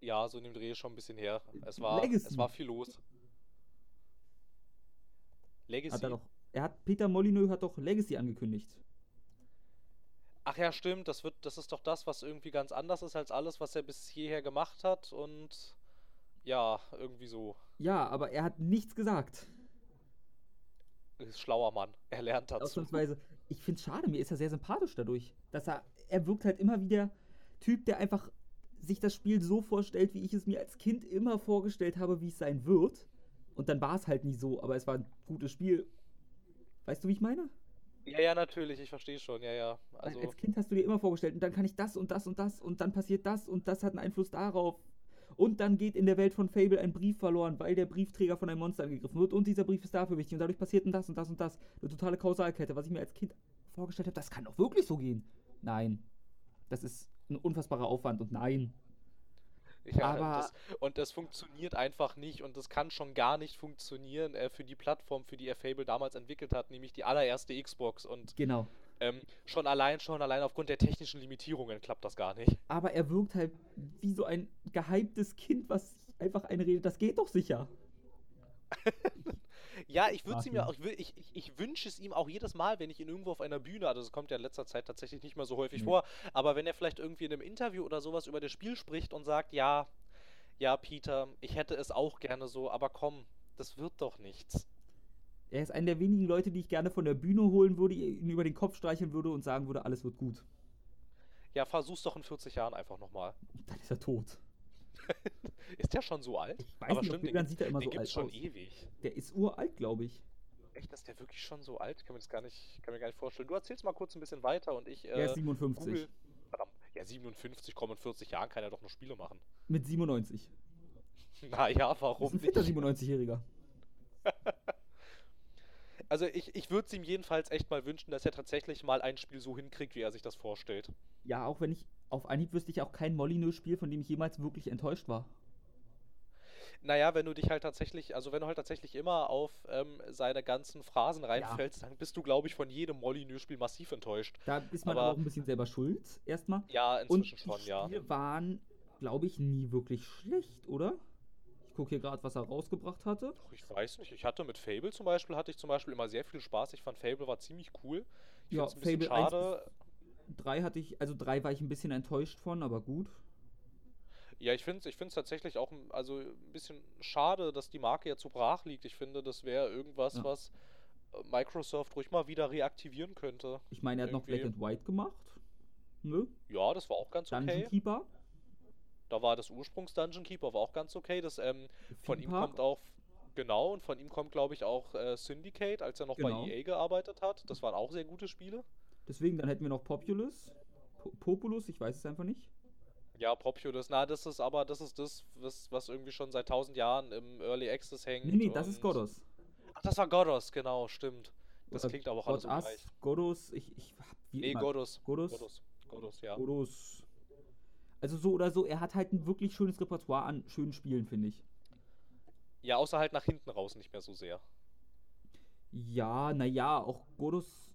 Speaker 1: Ja, so in dem Dreh schon ein bisschen her. Es war, es war viel los.
Speaker 2: Legacy. Hat er, doch, er hat, Peter Molyneux hat doch Legacy angekündigt.
Speaker 1: Ach ja, stimmt, das wird, das ist doch das, was irgendwie ganz anders ist als alles, was er bis hierher gemacht hat und ja, irgendwie so.
Speaker 2: Ja, aber er hat nichts gesagt.
Speaker 1: Ist schlauer Mann. *laughs* Er lernt dazu.
Speaker 2: Ausnahmsweise. Ich finde es schade, mir ist er sehr sympathisch dadurch. Dass er, er wirkt halt immer wieder Typ, der einfach sich das Spiel so vorstellt, wie ich es mir als Kind immer vorgestellt habe, wie es sein wird. Und dann war es halt nie so, aber es war ein gutes Spiel. Weißt du, wie ich meine?
Speaker 1: Ja, ja, natürlich, ich verstehe schon, ja, ja.
Speaker 2: Also als Kind hast du dir immer vorgestellt, und dann kann ich das und das und das und dann passiert das und das hat einen Einfluss darauf. Und dann geht in der Welt von Fable ein Brief verloren, weil der Briefträger von einem Monster angegriffen wird und dieser Brief ist dafür wichtig und dadurch passiert das und das und das. Eine totale Kausalkette, was ich mir als Kind vorgestellt habe, das kann doch wirklich so gehen. Nein. Das ist ein unfassbarer Aufwand und nein.
Speaker 1: Ja, aber das, und das funktioniert einfach nicht und das kann schon gar nicht funktionieren äh, für die Plattform, für die er Fable damals entwickelt hat, nämlich die allererste Xbox. Und
Speaker 2: genau.
Speaker 1: Ähm, schon allein, schon allein aufgrund der technischen Limitierungen klappt das gar nicht.
Speaker 2: Aber er wirkt halt wie so ein gehyptes Kind, was einfach einredet, das geht doch sicher. *laughs*
Speaker 1: ja, ich würde ihm ja auch, ich, ich, ich wünsche es ihm auch jedes Mal, wenn ich ihn irgendwo auf einer Bühne, also das kommt ja in letzter Zeit tatsächlich nicht mehr so häufig mhm. vor, aber wenn er vielleicht irgendwie in einem Interview oder sowas über das Spiel spricht und sagt, ja, ja, Peter, ich hätte es auch gerne so, aber komm, das wird doch nichts.
Speaker 2: Er ist einer der wenigen Leute, die ich gerne von der Bühne holen würde, ihn über den Kopf streicheln würde und sagen würde, alles wird gut.
Speaker 1: Ja, versuch's doch in 40 Jahren einfach nochmal.
Speaker 2: Dann ist er tot. *laughs*
Speaker 1: ist der schon so alt?
Speaker 2: Ich weiß Aber nicht, stimmt, den, sieht er immer den so alt
Speaker 1: schon aus. ewig.
Speaker 2: Der ist uralt, glaube ich.
Speaker 1: Echt, ist der wirklich schon so alt? Kann mir das gar nicht, kann mir gar nicht vorstellen. Du erzählst mal kurz ein bisschen weiter und ich.
Speaker 2: Äh, er ist 57. Google,
Speaker 1: verdammt, ja, 57, komm, in 40 Jahren kann er doch noch Spiele machen.
Speaker 2: Mit 97. *laughs*
Speaker 1: Naja, warum?
Speaker 2: Das ist ein 97-Jähriger. *laughs*
Speaker 1: also ich, ich würde es ihm jedenfalls echt mal wünschen, dass er tatsächlich mal ein Spiel so hinkriegt, wie er sich das vorstellt.
Speaker 2: Ja, auch wenn ich auf Anhieb wüsste ich auch kein Molyneux-Spiel, von dem ich jemals wirklich enttäuscht war.
Speaker 1: Naja, wenn du dich halt tatsächlich, also wenn du halt tatsächlich immer auf ähm, seine ganzen Phrasen reinfällst, ja. dann bist du, glaube ich, von jedem Molyneux-Spiel massiv enttäuscht.
Speaker 2: Da ist man aber, auch ein bisschen selber schuld, erstmal.
Speaker 1: Ja, inzwischen Und schon, ja.
Speaker 2: Die waren, glaube ich, nie wirklich schlecht, oder? Gucke hier gerade, was er rausgebracht hatte.
Speaker 1: Ach, ich weiß nicht. Ich hatte mit Fable zum Beispiel, hatte ich zum Beispiel immer sehr viel Spaß. Ich fand Fable war ziemlich cool. Ich
Speaker 2: ja, ein Fable schade. 3 hatte ich, also 3 war ich ein bisschen enttäuscht von, aber gut.
Speaker 1: Ja, ich finde es ich tatsächlich auch also ein bisschen schade, dass die Marke jetzt so brach liegt. Ich finde, das wäre irgendwas, ja. was äh, Microsoft ruhig mal wieder reaktivieren könnte.
Speaker 2: Ich meine, er hat Irgendwie. noch Black and White gemacht.
Speaker 1: Ne? Ja, das war auch ganz
Speaker 2: Dungeon
Speaker 1: okay.
Speaker 2: Keeper.
Speaker 1: Da war das Ursprungs-Dungeon Keeper, war auch ganz okay. Das, ähm, von ihm kommt auch, genau, und von ihm kommt, glaube ich, auch äh, Syndicate, als er noch genau. bei EA gearbeitet hat. Das waren auch sehr gute Spiele.
Speaker 2: Deswegen, dann hätten wir noch Populus. Po Populus, ich weiß es einfach nicht.
Speaker 1: Ja, Populus, na, das ist aber, das ist das, was, was irgendwie schon seit tausend Jahren im Early Access hängt.
Speaker 2: Nee, nee, das ist Godos.
Speaker 1: Ach, das war Godos, genau, stimmt. Das klingt aber auch
Speaker 2: alles gleich. Godos, ich, ich hab
Speaker 1: wie Nee, immer. Godos.
Speaker 2: Godos.
Speaker 1: Godos. Godos, ja.
Speaker 2: Godos. Also so oder so, er hat halt ein wirklich schönes Repertoire an schönen Spielen, finde ich.
Speaker 1: Ja, außer halt nach hinten raus nicht mehr so sehr.
Speaker 2: Ja, naja, auch Godos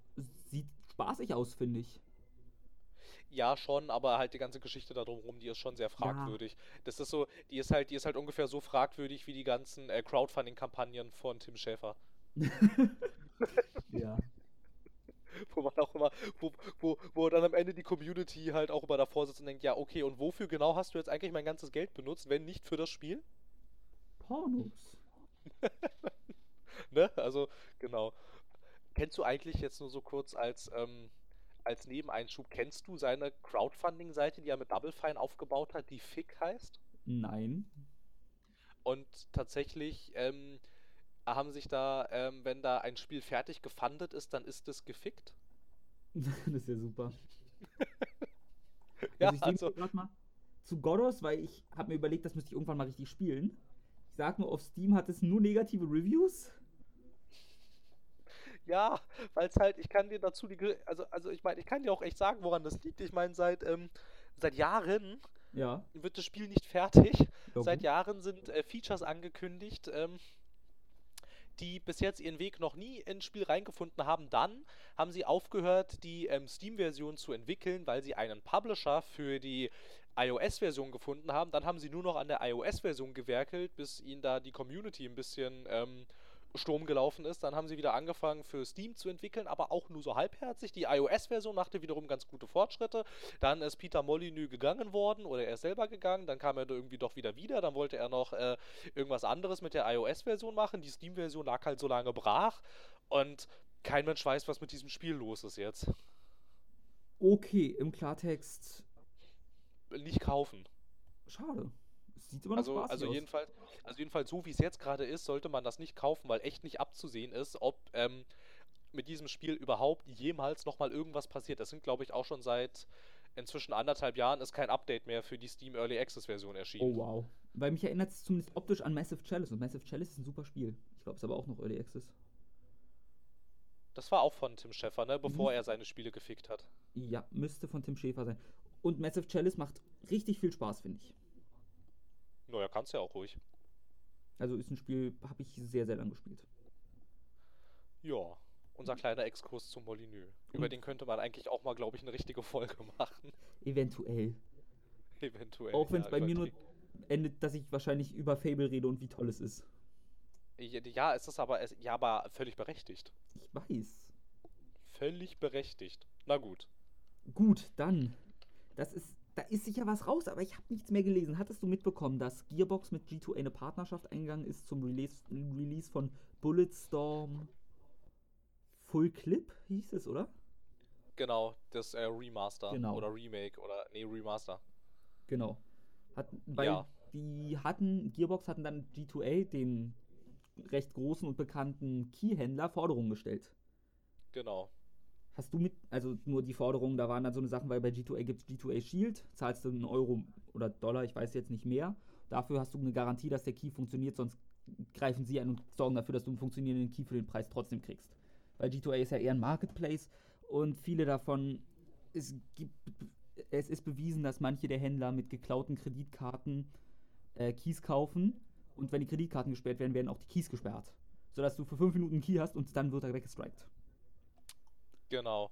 Speaker 2: sieht spaßig aus, finde ich.
Speaker 1: Ja, schon, aber halt die ganze Geschichte da drumherum, die ist schon sehr fragwürdig. Ja. Das ist so, die ist halt, die ist halt ungefähr so fragwürdig wie die ganzen äh, Crowdfunding-Kampagnen von Tim Schäfer. *laughs*
Speaker 2: ja. *laughs*
Speaker 1: wo man auch immer, wo, wo, wo dann am Ende die Community halt auch immer davor sitzt und denkt, ja, okay, und wofür genau hast du jetzt eigentlich mein ganzes Geld benutzt, wenn nicht für das Spiel?
Speaker 2: Pornos. *laughs*
Speaker 1: ne? Also, genau. Kennst du eigentlich jetzt nur so kurz als, ähm, als Nebeneinschub, kennst du seine Crowdfunding-Seite, die er mit Double Fine aufgebaut hat, die Fick heißt?
Speaker 2: Nein.
Speaker 1: Und tatsächlich ähm, haben sich da, ähm, wenn da ein Spiel fertig gefundet ist, dann ist es gefickt. *laughs*
Speaker 2: das ist ja super. *laughs*
Speaker 1: ja, also, ich
Speaker 2: also mal zu Godos, weil ich habe mir überlegt, das müsste ich irgendwann mal richtig spielen. Ich sag nur, auf Steam hat es nur negative Reviews.
Speaker 1: Ja, weil es halt, ich kann dir dazu die, also, also ich meine, ich kann dir auch echt sagen, woran das liegt. Ich meine, seit, ähm, seit Jahren
Speaker 2: Ja.
Speaker 1: wird das Spiel nicht fertig.
Speaker 2: Ja,
Speaker 1: Seit. Jahren sind äh, Features angekündigt, ähm, die bis jetzt ihren Weg noch nie ins Spiel reingefunden haben. Dann haben sie aufgehört, die ähm, Steam-Version zu entwickeln, weil sie einen Publisher für die iOS-Version gefunden haben. Dann haben sie nur noch an der iOS-Version gewerkelt, bis ihnen da die Community ein bisschen ähm, Sturm gelaufen ist. Dann haben sie wieder angefangen für Steam zu entwickeln, aber auch nur so halbherzig. Die iOS-Version machte wiederum ganz gute Fortschritte. Dann ist Peter Molyneux gegangen worden oder er ist selber gegangen. Dann kam er irgendwie doch wieder wieder. Dann wollte er noch äh, irgendwas anderes mit der iOS-Version machen. Die Steam-Version lag halt so lange brach und kein Mensch weiß, was mit diesem Spiel los ist jetzt.
Speaker 2: Okay, im Klartext.
Speaker 1: Nicht kaufen.
Speaker 2: Schade. Sieht immer noch
Speaker 1: Also, also
Speaker 2: aus.
Speaker 1: jedenfalls, also jedenfalls so wie es jetzt gerade ist, sollte man das nicht kaufen, weil echt nicht abzusehen ist, ob ähm, mit diesem Spiel überhaupt jemals nochmal irgendwas passiert. Es sind, glaube ich, auch schon seit inzwischen anderthalb Jahren ist kein Update mehr für die Steam Early Access Version erschienen.
Speaker 2: Oh wow. Weil mich erinnert es zumindest optisch an Massive Chalice. Und Massive Chalice ist ein super Spiel. Ich glaube, es ist aber auch noch Early Access.
Speaker 1: Das war auch von Tim Schäfer, ne, bevor
Speaker 2: Mhm.
Speaker 1: er seine Spiele gefickt hat.
Speaker 2: Ja, müsste von Tim Schäfer sein. Und Massive Chalice macht richtig viel Spaß, finde ich.
Speaker 1: Naja, kannst ja auch ruhig.
Speaker 2: Also ist ein Spiel, habe ich sehr, sehr lang gespielt.
Speaker 1: Ja, unser kleiner Exkurs zum Molyneux. Über den könnte man eigentlich auch mal, glaube ich, eine richtige Folge *laughs* machen.
Speaker 2: Eventuell.
Speaker 1: Eventuell.
Speaker 2: Auch wenn es
Speaker 1: ja,
Speaker 2: bei mir nur endet, dass ich wahrscheinlich über Fable rede und wie toll es ist.
Speaker 1: Ja, es ist aber, ja, aber völlig berechtigt.
Speaker 2: Ich weiß.
Speaker 1: Völlig berechtigt. Na gut.
Speaker 2: Gut, dann. Das ist. Da ist sicher was raus, aber ich habe nichts mehr gelesen. Hattest du mitbekommen, dass Gearbox mit G2A eine Partnerschaft eingegangen ist zum Release, Release von Bulletstorm Full Clip, hieß es, oder?
Speaker 1: Genau, das äh, Remaster
Speaker 2: Genau.
Speaker 1: oder Remake oder nee, Remaster.
Speaker 2: Genau. Hat, weil
Speaker 1: Ja.
Speaker 2: die hatten, Gearbox hatten dann G2A, dem recht großen und bekannten Keyhändler, Forderungen gestellt.
Speaker 1: Genau.
Speaker 2: Hast du mit, also nur die Forderungen, da waren dann so eine Sachen, weil bei G2A gibt es G2A Shield, zahlst du einen Euro oder Dollar, ich weiß jetzt nicht mehr. Dafür hast du eine Garantie, dass der Key funktioniert, sonst greifen sie ein und sorgen dafür, dass du einen funktionierenden Key für den Preis trotzdem kriegst. Weil G2A ist ja eher ein Marketplace und viele davon, es gibt, es ist bewiesen, dass manche der Händler mit geklauten Kreditkarten äh, Keys kaufen und wenn die Kreditkarten gesperrt werden, werden auch die Keys gesperrt. Sodass du für fünf Minuten einen Key hast und dann wird er weggestrikt.
Speaker 1: Genau.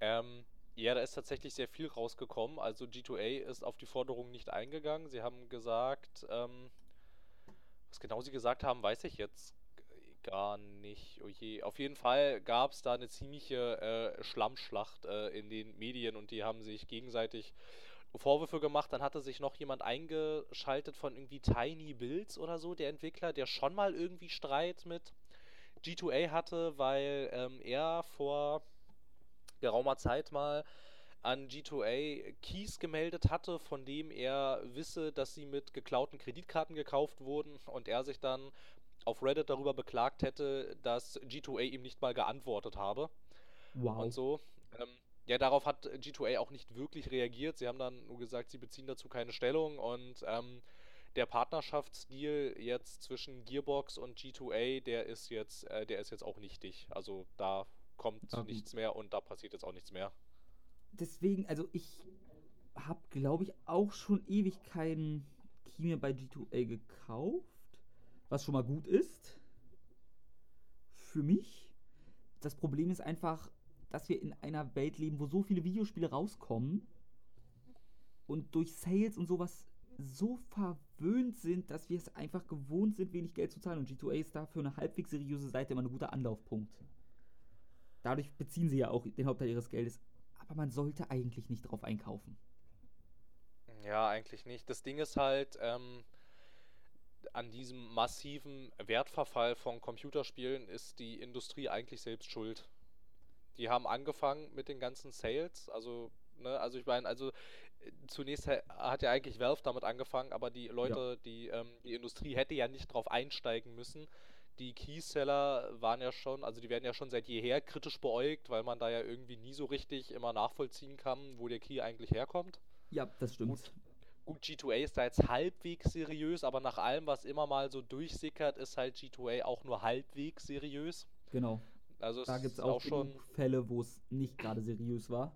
Speaker 1: Ähm, ja, da ist tatsächlich sehr viel rausgekommen. Also G2A ist auf die Forderung nicht eingegangen. Sie haben gesagt, ähm, was genau sie gesagt haben, weiß ich jetzt gar nicht. Oh je. Auf jeden Fall gab es da eine ziemliche äh, Schlammschlacht äh, in den Medien und die haben sich gegenseitig Vorwürfe gemacht. Dann hatte sich noch jemand eingeschaltet von irgendwie Tiny Builds oder so, der Entwickler, der schon mal irgendwie Streit mit G2A hatte, weil ähm, er vor geraumer Zeit mal an G2A Keys gemeldet hatte, von dem er wisse, dass sie mit geklauten Kreditkarten gekauft wurden und er sich dann auf Reddit darüber beklagt hätte, dass G2A ihm nicht mal geantwortet habe
Speaker 2: Wow.
Speaker 1: und so. Ähm, ja, darauf hat G2A auch nicht wirklich reagiert. Sie haben dann nur gesagt, sie beziehen dazu keine Stellung und ähm, der Partnerschaftsdeal jetzt zwischen Gearbox und G2A, der ist jetzt, äh, der ist jetzt auch nichtig. Also da kommt
Speaker 2: Ah, gut.
Speaker 1: nichts mehr und da passiert jetzt auch nichts mehr.
Speaker 2: Deswegen, also ich habe, glaube ich, auch schon ewig keinen Key mehr bei G2A gekauft. Was schon mal gut ist. Für mich. Das Problem ist einfach, dass wir in einer Welt leben, wo so viele Videospiele rauskommen und durch Sales und sowas so verwöhnt sind, dass wir es einfach gewohnt sind, wenig Geld zu zahlen. Und G2A ist dafür eine halbwegs seriöse Seite immer ein guter Anlaufpunkt. Dadurch beziehen sie ja auch den Hauptteil ihres Geldes. Aber man sollte eigentlich nicht drauf einkaufen.
Speaker 1: Ja, eigentlich nicht. Das Ding ist halt, ähm, an diesem massiven Wertverfall von Computerspielen ist die Industrie eigentlich selbst schuld. Die haben angefangen mit den ganzen Sales, also, ne, also ich meine, also zunächst ha- hat ja eigentlich Valve damit angefangen, aber die Leute, die, ähm, die Industrie hätte ja nicht drauf einsteigen müssen. Die Keyseller waren ja schon, also die werden ja schon seit jeher kritisch beäugt, weil man da ja irgendwie nie so richtig immer nachvollziehen kann, wo der Key eigentlich herkommt.
Speaker 2: Ja, das stimmt.
Speaker 1: Gut. Gut, G2A ist da jetzt halbwegs seriös, aber nach allem, was immer mal so durchsickert, ist halt G2A auch nur halbwegs seriös.
Speaker 2: Genau.
Speaker 1: Also es
Speaker 2: Da gibt es auch,
Speaker 1: auch schon.
Speaker 2: Fälle, wo es nicht gerade seriös war.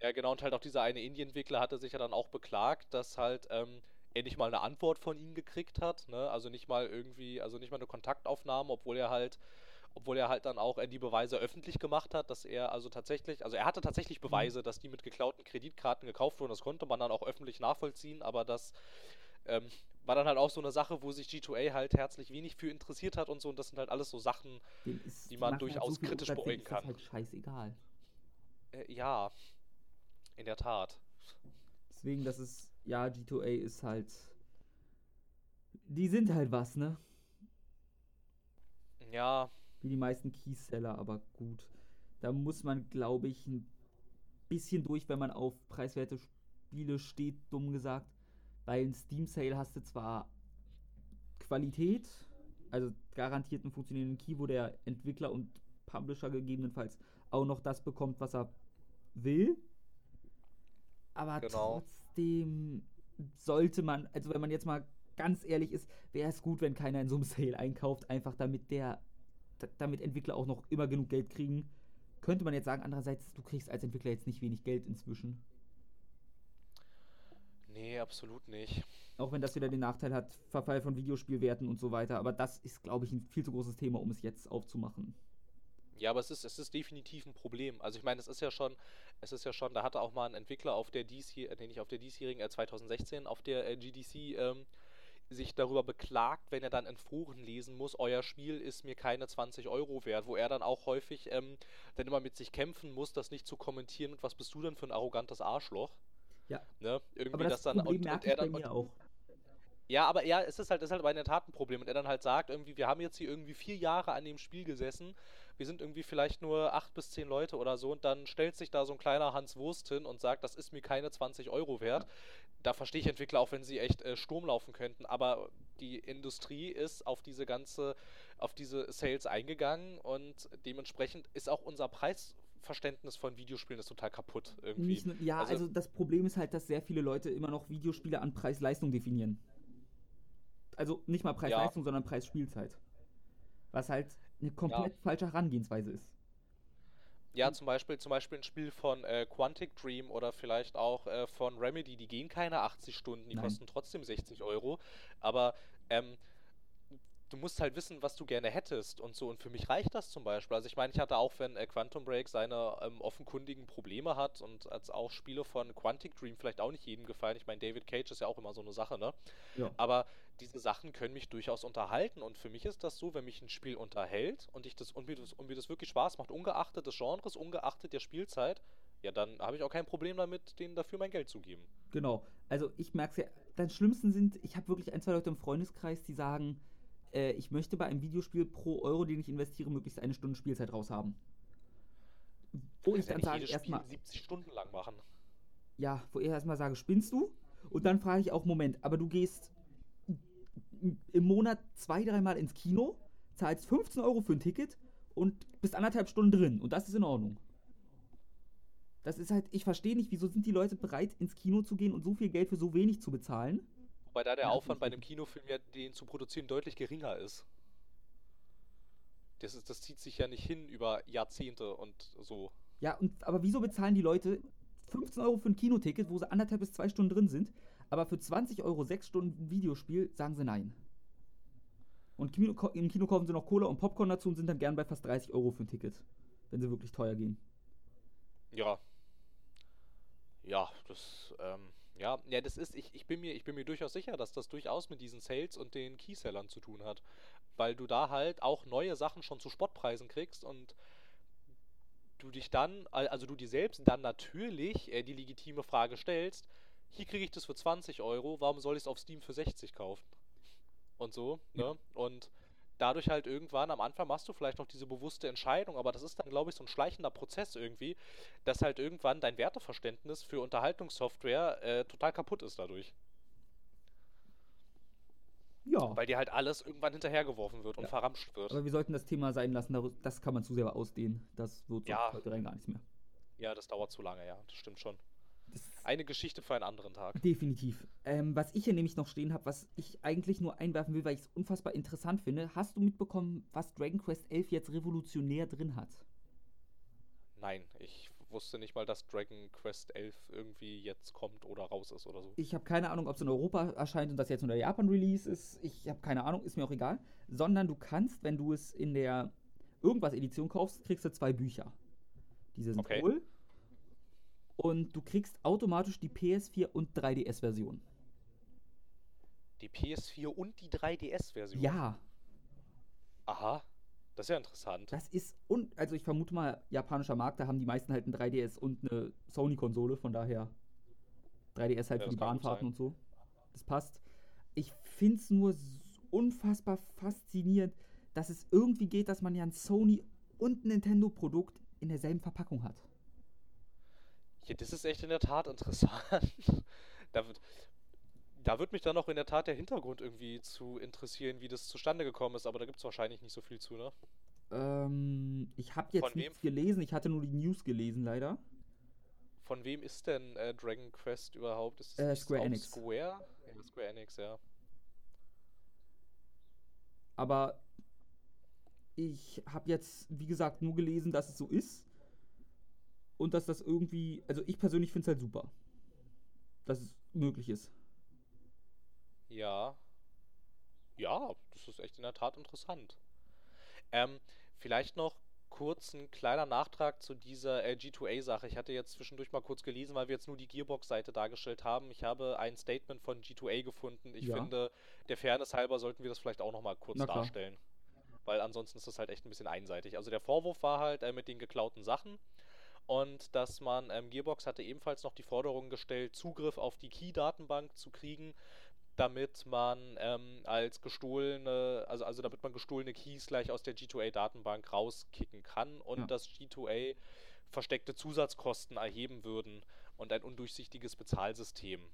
Speaker 1: Ja, genau, und halt auch dieser eine Indie-Entwickler hatte sich ja dann auch beklagt, dass halt ähm, er nicht mal eine Antwort von ihnen gekriegt hat, ne? Also nicht mal irgendwie, also nicht mal eine Kontaktaufnahme, obwohl er halt, obwohl er halt dann auch die Beweise öffentlich gemacht hat, dass er also tatsächlich, also er hatte tatsächlich Beweise, dass die mit geklauten Kreditkarten gekauft wurden, das konnte man dann auch öffentlich nachvollziehen, aber das ähm, war dann halt auch so eine Sache, wo sich G2A halt herzlich wenig für interessiert hat und so, und das sind halt alles so Sachen,
Speaker 2: ist,
Speaker 1: Die man
Speaker 2: halt
Speaker 1: durchaus
Speaker 2: viel
Speaker 1: kritisch beäugen
Speaker 2: ist das
Speaker 1: kann.
Speaker 2: halt scheißegal.
Speaker 1: äh, ja, in der Tat.
Speaker 2: Deswegen, das ist, ja, G2A ist halt. Die sind halt was, ne?
Speaker 1: Ja,
Speaker 2: Wie die meisten Keyseller, aber gut. Da muss man, glaube ich, ein bisschen durch, wenn man auf preiswerte Spiele steht, dumm gesagt. Bei einem Steam Sale hast du zwar Qualität, also garantiert einen funktionierenden Key, wo der Entwickler und Publisher gegebenenfalls auch noch das bekommt, was er will. Aber
Speaker 1: Genau.
Speaker 2: trotzdem sollte man, also wenn man jetzt mal ganz ehrlich ist, wäre es gut, wenn keiner in so einem Sale einkauft, einfach damit der, da- damit Entwickler auch noch immer genug Geld kriegen. Könnte man jetzt sagen, andererseits, du kriegst als Entwickler jetzt nicht wenig Geld inzwischen.
Speaker 1: nee, absolut nicht.
Speaker 2: Auch wenn das wieder den Nachteil hat, Verfall von Videospielwerten und so weiter. Aber das ist, glaube ich, ein viel zu großes Thema, um es jetzt aufzumachen.
Speaker 1: Ja, aber es ist, es ist definitiv ein Problem. Also ich meine, es ist ja schon, es ist ja schon, da hatte auch mal ein Entwickler auf der DC, äh, nee, nicht auf der diesjährigen, äh, 2016, auf der äh, GDC ähm, sich darüber beklagt, wenn er dann in Foren lesen muss, euer Spiel ist mir keine 20 Euro wert, wo er dann auch häufig ähm, dann immer mit sich kämpfen muss, das nicht zu kommentieren und was bist du denn für ein arrogantes Arschloch?
Speaker 2: Ja.
Speaker 1: Ne? Irgendwie
Speaker 2: Aber das
Speaker 1: dann
Speaker 2: Problem
Speaker 1: und, und er dann und,
Speaker 2: auch.
Speaker 1: ja, aber ja, es ist halt, es ist halt bei in der Tat ein Problem. Und er dann halt sagt, irgendwie, wir haben jetzt hier irgendwie vier Jahre an dem Spiel gesessen. Wir sind irgendwie vielleicht nur acht bis zehn Leute oder so. Und dann stellt sich da so ein kleiner Hans Wurst hin und sagt, das ist mir keine 20 Euro wert. Da verstehe ich Entwickler auch, wenn sie echt äh, Sturm laufen könnten. Aber die Industrie ist auf diese ganze, auf diese Sales eingegangen und dementsprechend ist auch unser Preisverständnis von Videospielen ist total kaputt irgendwie.
Speaker 2: Nur- ja,
Speaker 1: Also-
Speaker 2: also, das Problem ist halt, dass sehr viele Leute immer noch Videospiele an Preis-Leistung definieren. Also nicht mal Preis-Leistung, sondern Preis-Spielzeit. Was halt eine komplett falsche Herangehensweise ist.
Speaker 1: Ja, zum Beispiel, zum Beispiel ein Spiel von äh, Quantic Dream oder vielleicht auch äh, von Remedy, die gehen keine 80 Stunden, die
Speaker 2: Nein.
Speaker 1: kosten trotzdem 60 Euro. Aber ähm, du musst halt wissen, was du gerne hättest und so. Und für mich reicht das zum Beispiel. Also ich meine, ich hatte auch, wenn äh, Quantum Break seine ähm, offenkundigen Probleme hat und als auch Spiele von Quantic Dream vielleicht auch nicht jedem gefallen. Ich meine, David Cage ist ja auch immer so eine Sache, ne?
Speaker 2: Ja.
Speaker 1: Aber diese Sachen können mich durchaus unterhalten und für mich ist das so, wenn mich ein Spiel unterhält und ich das und mir das, und mir das wirklich Spaß macht, ungeachtet des Genres, ungeachtet der Spielzeit, ja, dann habe ich auch kein Problem damit, denen dafür mein Geld zu geben.
Speaker 2: Genau. Also ich merke es ja. Dann schlimmsten sind, ich habe wirklich ein, zwei Leute im Freundeskreis, die sagen, äh, ich möchte bei einem Videospiel pro Euro, den ich investiere, möglichst eine Stunde Spielzeit raushaben. Wo ich dann sage, erstmal,
Speaker 1: Spiel 70 Stunden lang machen.
Speaker 2: ja, wo ich erstmal sage, spinnst du? Und dann frage ich auch, Moment, aber du gehst im Monat zwei, dreimal ins Kino, zahlst 15 Euro für ein Ticket und bist anderthalb Stunden drin. Und das ist in Ordnung. Das ist halt, ich verstehe nicht, wieso sind die Leute bereit, ins Kino zu gehen und so viel Geld für so wenig zu bezahlen?
Speaker 1: Wobei da der Aufwand bei einem Kinofilm ja, den zu produzieren, deutlich geringer ist. Das, ist, das zieht sich ja nicht hin über Jahrzehnte und so.
Speaker 2: Ja, und, aber wieso bezahlen die Leute 15 Euro für ein Kinoticket, wo sie anderthalb bis zwei Stunden drin sind, aber für 20 Euro sechs Stunden Videospiel sagen sie nein? Und Kino, im Kino kaufen sie noch Cola und Popcorn dazu und sind dann gern bei fast 30 Euro für ein Ticket, wenn sie wirklich teuer gehen.
Speaker 1: Ja. Ja, das, ähm, ja, ja, das ist, ich, ich bin mir, ich bin mir durchaus sicher, dass das durchaus mit diesen Sales und den Keysellern zu tun hat. Weil du da halt auch neue Sachen schon zu Spottpreisen kriegst und du dich dann, al- also du dir selbst dann natürlich äh, die legitime Frage stellst, hier kriege ich das für 20 Euro, warum soll ich es auf Steam für 60 kaufen? Und so,
Speaker 2: Ja.
Speaker 1: ne? Und dadurch halt irgendwann am Anfang machst du vielleicht noch diese bewusste Entscheidung, aber das ist dann, glaube ich, so ein schleichender Prozess irgendwie, dass halt irgendwann dein Werteverständnis für Unterhaltungssoftware äh, total kaputt ist dadurch.
Speaker 2: Ja,
Speaker 1: Weil dir halt alles irgendwann hinterhergeworfen wird und
Speaker 2: Ja.
Speaker 1: verramscht wird.
Speaker 2: aber wir sollten das Thema sein lassen, das kann man zu sehr ausdehnen. Das wird sonst
Speaker 1: Ja.
Speaker 2: heute rein gar nichts mehr.
Speaker 1: Ja, das dauert zu lange, ja, das stimmt schon. Eine Geschichte für einen anderen Tag.
Speaker 2: Definitiv. Ähm, was ich hier nämlich noch stehen habe, was ich eigentlich nur einwerfen will, weil ich es unfassbar interessant finde. Hast du mitbekommen, was Dragon Quest 11 jetzt revolutionär drin hat?
Speaker 1: Nein, ich wusste nicht mal, dass Dragon Quest 11 irgendwie jetzt kommt oder raus ist oder so.
Speaker 2: Ich habe keine Ahnung, ob es in Europa erscheint und das jetzt nur der Japan-Release ist. Ich habe keine Ahnung, ist mir auch egal. Sondern du kannst, wenn du es in der Irgendwas-Edition kaufst, kriegst du zwei Bücher. Diese sind
Speaker 1: Okay.
Speaker 2: cool. Und du kriegst automatisch die PS4 und 3DS-Version.
Speaker 1: Die PS4 und die 3DS-Version.
Speaker 2: Ja,
Speaker 1: Aha. Das ist ja interessant.
Speaker 2: das ist und also ich vermute mal, japanischer Markt, da haben die meisten halt ein 3DS und eine Sony-Konsole, von daher 3DS halt
Speaker 1: Ja,
Speaker 2: für die Bahnfahrten und so. Das passt. Ich finde es nur unfassbar faszinierend, dass es irgendwie geht, dass man ja ein Sony und ein Nintendo-Produkt in derselben Verpackung hat.
Speaker 1: Ja, das ist echt in der Tat *laughs* interessant. Da wird, da wird mich dann noch in der Tat der Hintergrund irgendwie zu interessieren, wie das zustande gekommen ist, aber da gibt es wahrscheinlich nicht so viel zu, ne?
Speaker 2: Ähm, ich habe jetzt
Speaker 1: Von wem?
Speaker 2: nichts gelesen, ich hatte nur die News gelesen, leider.
Speaker 1: Von wem ist denn äh, Dragon Quest überhaupt? Ist
Speaker 2: Äh, Square
Speaker 1: auch
Speaker 2: Enix.
Speaker 1: Square? Ja, Square Enix, ja.
Speaker 2: Aber ich habe jetzt, wie gesagt, nur gelesen, dass es so ist. Und dass das irgendwie, also ich persönlich finde es halt super. Dass es möglich ist.
Speaker 1: Ja. Ja, das ist echt in der Tat interessant. Ähm, vielleicht noch kurz ein kleiner Nachtrag zu dieser äh, G2A-Sache. Ich hatte jetzt zwischendurch mal kurz gelesen, weil wir jetzt nur die Gearbox-Seite dargestellt haben. Ich habe ein Statement von G2A gefunden. Ich
Speaker 2: Ja.
Speaker 1: finde, der Fairness halber sollten wir das vielleicht auch noch mal kurz darstellen. Weil ansonsten ist das halt echt ein bisschen einseitig. Also der Vorwurf war halt äh, mit den geklauten Sachen. Und dass man, ähm, Gearbox hatte ebenfalls noch die Forderung gestellt, Zugriff auf die Key-Datenbank zu kriegen, damit man ähm, als gestohlene, also, also damit man gestohlene Keys gleich aus der G2A-Datenbank rauskicken kann und
Speaker 2: Ja.
Speaker 1: dass G2A versteckte Zusatzkosten erheben würden und ein undurchsichtiges Bezahlsystem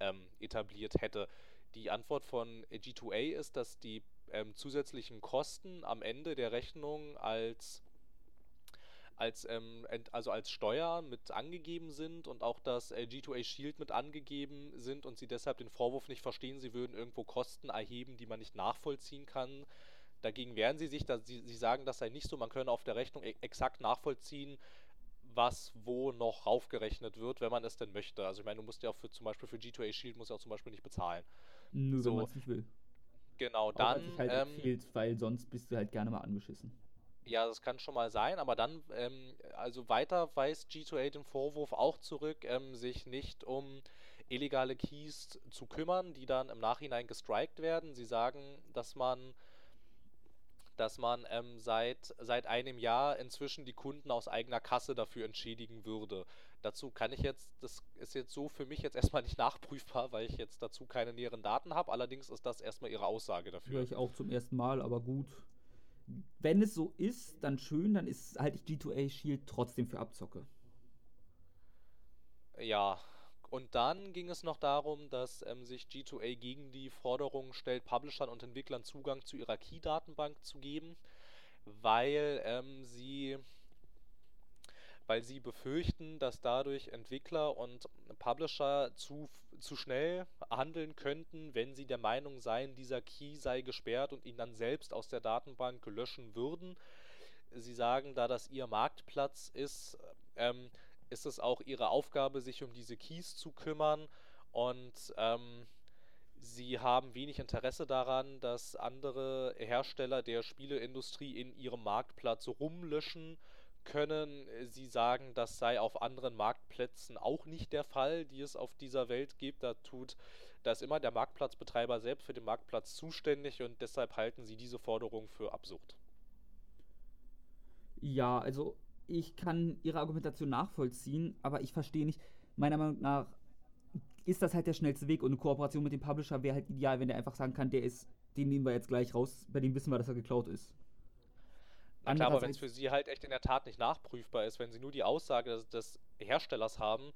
Speaker 1: ähm, etabliert hätte. Die Antwort von G2A ist, dass die ähm, zusätzlichen Kosten am Ende der Rechnung als als, ähm, also als Steuer mit angegeben sind und auch das äh, G2A Shield mit angegeben sind und sie deshalb den Vorwurf nicht verstehen, sie würden irgendwo Kosten erheben, die man nicht nachvollziehen kann. Dagegen wehren sie sich, dass sie, sie sagen, das sei nicht so, man könne auf der Rechnung e exakt nachvollziehen, was wo noch raufgerechnet wird, wenn man es denn möchte. Also ich meine, du musst ja auch für zum Beispiel für G2A Shield musst du auch zum Beispiel nicht bezahlen.
Speaker 2: Nur
Speaker 1: So,
Speaker 2: wenn man es nicht will.
Speaker 1: Genau,
Speaker 2: Auch als
Speaker 1: dann
Speaker 2: sich halt
Speaker 1: ähm,
Speaker 2: empfiehlt, weil sonst bist du halt gerne mal angeschissen.
Speaker 1: Ja, das kann schon mal sein, aber dann, ähm, also weiter weist G2A den Vorwurf auch zurück, ähm, sich nicht um illegale Keys zu kümmern, die dann im Nachhinein gestrikt werden. Sie sagen, dass man, dass man ähm, seit, seit einem Jahr inzwischen die Kunden aus eigener Kasse dafür entschädigen würde. Dazu kann ich jetzt, das ist jetzt so für mich jetzt erstmal nicht nachprüfbar, weil ich jetzt dazu keine näheren Daten habe. Allerdings ist das erstmal ihre Aussage dafür.
Speaker 2: ich auch zum ersten Mal, aber gut. Wenn es so ist, dann schön, dann ist halt ich G2A Shield trotzdem für Abzocke.
Speaker 1: Ja, und dann ging es noch darum, dass ähm, sich G2A gegen die Forderung stellt, Publishern und Entwicklern Zugang zu ihrer Key-Datenbank zu geben, weil ähm, sie weil sie befürchten, dass dadurch Entwickler und Publisher zu, zu schnell handeln könnten, wenn sie der Meinung seien, dieser Key sei gesperrt und ihn dann selbst aus der Datenbank löschen würden. Sie sagen, da das ihr Marktplatz ist, ähm, ist es auch ihre Aufgabe, sich um diese Keys zu kümmern und ähm, sie haben wenig Interesse daran, dass andere Hersteller der Spieleindustrie in ihrem Marktplatz rumlöschen können. Sie sagen, das sei auf anderen Marktplätzen auch nicht der Fall, die es auf dieser Welt gibt. Da tut, da ist immer der Marktplatzbetreiber selbst für den Marktplatz zuständig und deshalb halten sie diese Forderung für absurd.
Speaker 2: Ja, also ich kann ihre Argumentation nachvollziehen, aber ich verstehe nicht, meiner Meinung nach ist das halt der schnellste Weg und eine Kooperation mit dem Publisher wäre halt ideal, wenn der einfach sagen kann, der ist, den nehmen wir jetzt gleich raus, bei dem wissen wir, dass er geklaut ist.
Speaker 1: Na klar, aber wenn es für sie halt echt in der Tat nicht nachprüfbar ist, wenn sie nur die Aussage des, des Herstellers haben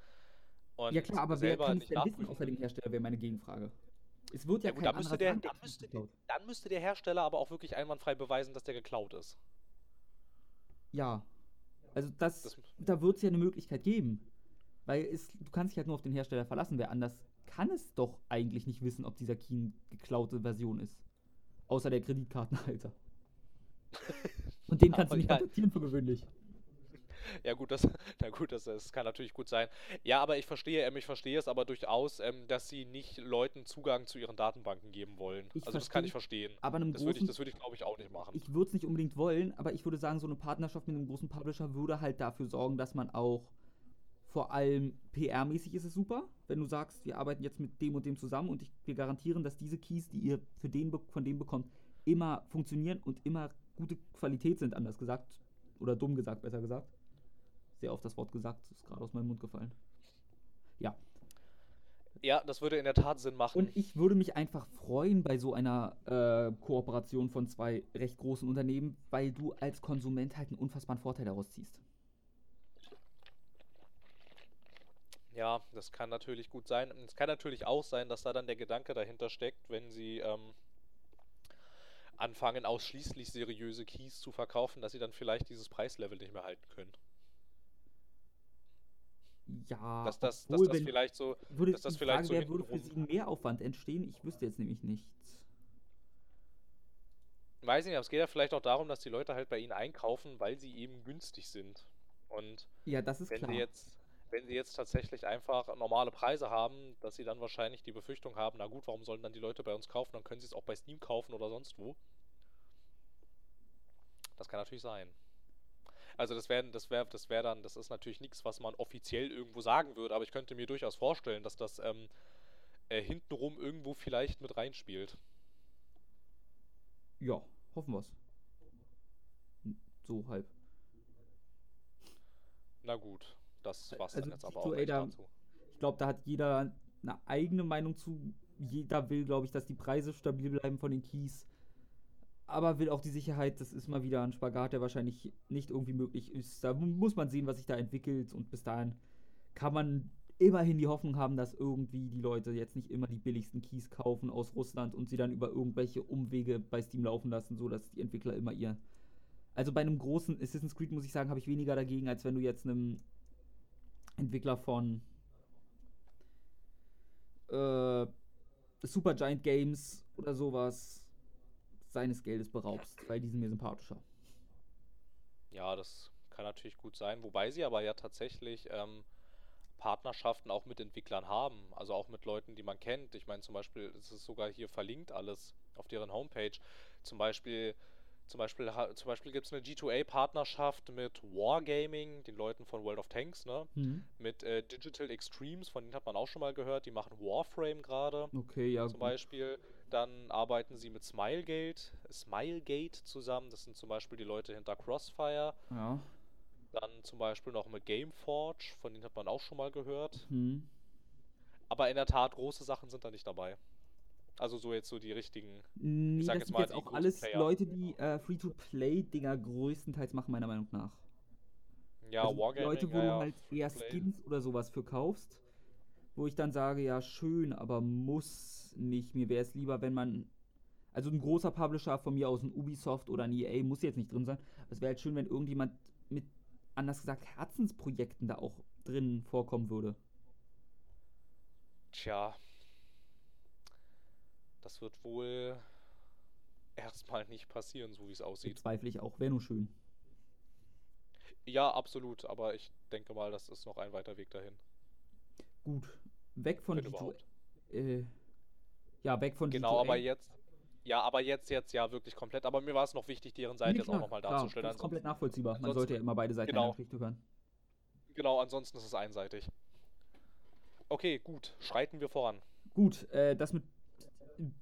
Speaker 1: und
Speaker 2: Ja klar, aber wer
Speaker 1: selber
Speaker 2: kann es
Speaker 1: nicht
Speaker 2: denn wissen
Speaker 1: nachprüfen
Speaker 2: außer dem Hersteller, wäre meine Gegenfrage. Es wird ja,
Speaker 1: Ja gut,
Speaker 2: kein
Speaker 1: dann müsste, der, dann, müsste, dann müsste der Hersteller aber auch wirklich einwandfrei beweisen, dass der geklaut ist.
Speaker 2: Ja. Also das,
Speaker 1: Das-
Speaker 2: da wird es ja eine Möglichkeit geben. Weil es, du kannst dich halt nur auf den Hersteller verlassen. Wer anders kann es doch eigentlich nicht wissen, ob dieser Key eine geklaute Version ist. Außer der Kreditkartenhalter. *laughs* Und den kannst du nicht kontaktieren für gewöhnlich.
Speaker 1: Ja gut, das, *laughs* na gut, das, das kann natürlich gut sein. Ja, aber ich verstehe, ähm, ich verstehe es aber durchaus, ähm, dass sie nicht Leuten Zugang zu ihren Datenbanken geben wollen.
Speaker 2: Ich
Speaker 1: also das kann ich
Speaker 2: verstehe,
Speaker 1: verstehen.
Speaker 2: Aber einem
Speaker 1: Das würde ich, würde ich glaube ich auch nicht machen.
Speaker 2: ich würde es nicht unbedingt wollen, aber ich würde sagen, so eine Partnerschaft mit einem großen Publisher würde halt dafür sorgen, dass man auch vor allem PR-mäßig ist es super, wenn du sagst, wir arbeiten jetzt mit dem und dem zusammen und ich, wir garantieren, dass diese Keys, die ihr für den, von dem bekommt, immer funktionieren und immer gute Qualität sind, anders gesagt. Oder dumm gesagt, besser gesagt. Sehr oft das Wort gesagt, ist gerade aus meinem Mund gefallen. Ja,
Speaker 1: Ja, das würde in der Tat Sinn machen.
Speaker 2: und ich würde mich einfach freuen bei so einer äh, Kooperation von zwei recht großen Unternehmen, weil du als Konsument halt einen unfassbaren Vorteil daraus ziehst.
Speaker 1: Ja, das kann natürlich gut sein. Es kann natürlich auch sein, dass da dann der Gedanke dahinter steckt, wenn sie ähm, anfangen, ausschließlich seriöse Keys zu verkaufen, dass sie dann vielleicht dieses Preislevel nicht mehr halten können.
Speaker 2: Ja,
Speaker 1: Dass das, dass
Speaker 2: obwohl,
Speaker 1: das
Speaker 2: wenn,
Speaker 1: vielleicht so,
Speaker 2: würde
Speaker 1: dass das vielleicht
Speaker 2: Frage
Speaker 1: so
Speaker 2: würde für sie ein Mehraufwand entstehen? Ich wüsste jetzt nämlich nichts.
Speaker 1: weiß ich nicht, aber es geht ja vielleicht auch darum, dass die Leute halt bei ihnen einkaufen, weil sie eben günstig sind. Und
Speaker 2: Ja, das ist
Speaker 1: wenn
Speaker 2: klar.
Speaker 1: sie jetzt, wenn sie jetzt tatsächlich einfach normale Preise haben, dass sie dann wahrscheinlich die Befürchtung haben, na gut, warum sollen dann die Leute bei uns kaufen? Dann können sie es auch bei Steam kaufen oder sonst wo. Das kann natürlich sein. Also das wäre, das wäre, das wäre dann, das ist natürlich nichts, was man offiziell irgendwo sagen würde, aber ich könnte mir durchaus vorstellen, dass das ähm, äh, hintenrum irgendwo vielleicht mit reinspielt.
Speaker 2: Ja, hoffen wir's. So halb.
Speaker 1: Na gut, das war's
Speaker 2: Also
Speaker 1: dann jetzt aber auch echt
Speaker 2: Ada-
Speaker 1: dazu.
Speaker 2: Ich glaube, da hat jeder eine eigene Meinung zu. Jeder will, glaube ich, dass die Preise stabil bleiben von den Keys. Aber will auch die Sicherheit, das ist mal wieder ein Spagat, der wahrscheinlich nicht irgendwie möglich ist. Da muss man sehen, was sich da entwickelt. Und bis dahin kann man immerhin die Hoffnung haben, dass irgendwie die Leute jetzt nicht immer die billigsten Keys kaufen aus Russland und sie dann über irgendwelche Umwege bei Steam laufen lassen, sodass die Entwickler immer ihr. Also bei einem großen Assassin's Creed, muss ich sagen, habe ich weniger dagegen, als wenn du jetzt einem Entwickler von äh, Supergiant Games oder sowas seines Geldes beraubst, weil die sind mir sympathischer.
Speaker 1: Ja, das kann natürlich gut sein, wobei sie aber ja tatsächlich ähm, Partnerschaften auch mit Entwicklern haben, also auch mit Leuten, die man kennt. Ich meine zum Beispiel, es ist sogar hier verlinkt alles auf deren Homepage. Zum Beispiel, zum Beispiel, zum Beispiel gibt es eine G2A-Partnerschaft mit Wargaming, den Leuten von World of Tanks, ne?
Speaker 2: Hm.
Speaker 1: Mit äh, Digital Extremes, von denen hat man auch schon mal gehört, die machen Warframe gerade
Speaker 2: Okay, ja.
Speaker 1: zum
Speaker 2: gut.
Speaker 1: Beispiel. Dann arbeiten sie mit Smilegate, Smilegate zusammen. Das sind zum Beispiel die Leute hinter Crossfire.
Speaker 2: Ja.
Speaker 1: Dann zum Beispiel noch mit Gameforge, von denen hat man auch schon mal gehört.
Speaker 2: Hm.
Speaker 1: Aber in der Tat, große Sachen sind da nicht dabei. Also so jetzt so die richtigen.
Speaker 2: Nee,
Speaker 1: sag
Speaker 2: das
Speaker 1: jetzt mal
Speaker 2: jetzt auch alles
Speaker 1: Player.
Speaker 2: Leute, die äh, Free-to-Play-Dinger größtenteils machen, meiner Meinung nach.
Speaker 1: Ja,
Speaker 2: also
Speaker 1: Wargaming,
Speaker 2: Leute, wo
Speaker 1: ja,
Speaker 2: du halt eher. Skins oder sowas für kaufst, wo ich dann sage, ja, schön, aber muss nicht. Mir wäre es lieber, wenn man. Also ein großer Publisher von mir aus, ein Ubisoft oder ein EA, muss jetzt nicht drin sein. Es wäre halt schön, wenn irgendjemand mit, anders gesagt, Herzensprojekten da auch drin vorkommen würde.
Speaker 1: Tja. Das wird wohl erstmal nicht passieren, so wie es aussieht.
Speaker 2: Bezweifle ich auch. Wäre nur schön.
Speaker 1: Ja, absolut, aber ich denke mal, das ist noch ein weiter Weg dahin.
Speaker 2: Gut. Weg von
Speaker 1: Wenn
Speaker 2: G2
Speaker 1: überhaupt.
Speaker 2: äh, Ja, weg von
Speaker 1: Genau,
Speaker 2: G2A.
Speaker 1: aber jetzt. Ja, aber jetzt, jetzt ja wirklich komplett. Aber mir war es noch wichtig, deren Seite
Speaker 2: Nee,
Speaker 1: jetzt auch nochmal darzustellen.
Speaker 2: Das ist komplett nachvollziehbar. Man sollte ja immer beide Seiten
Speaker 1: genau.
Speaker 2: Geschichte hören.
Speaker 1: genau, ansonsten ist es einseitig. Okay, gut. Schreiten wir voran.
Speaker 2: Gut, äh, das mit.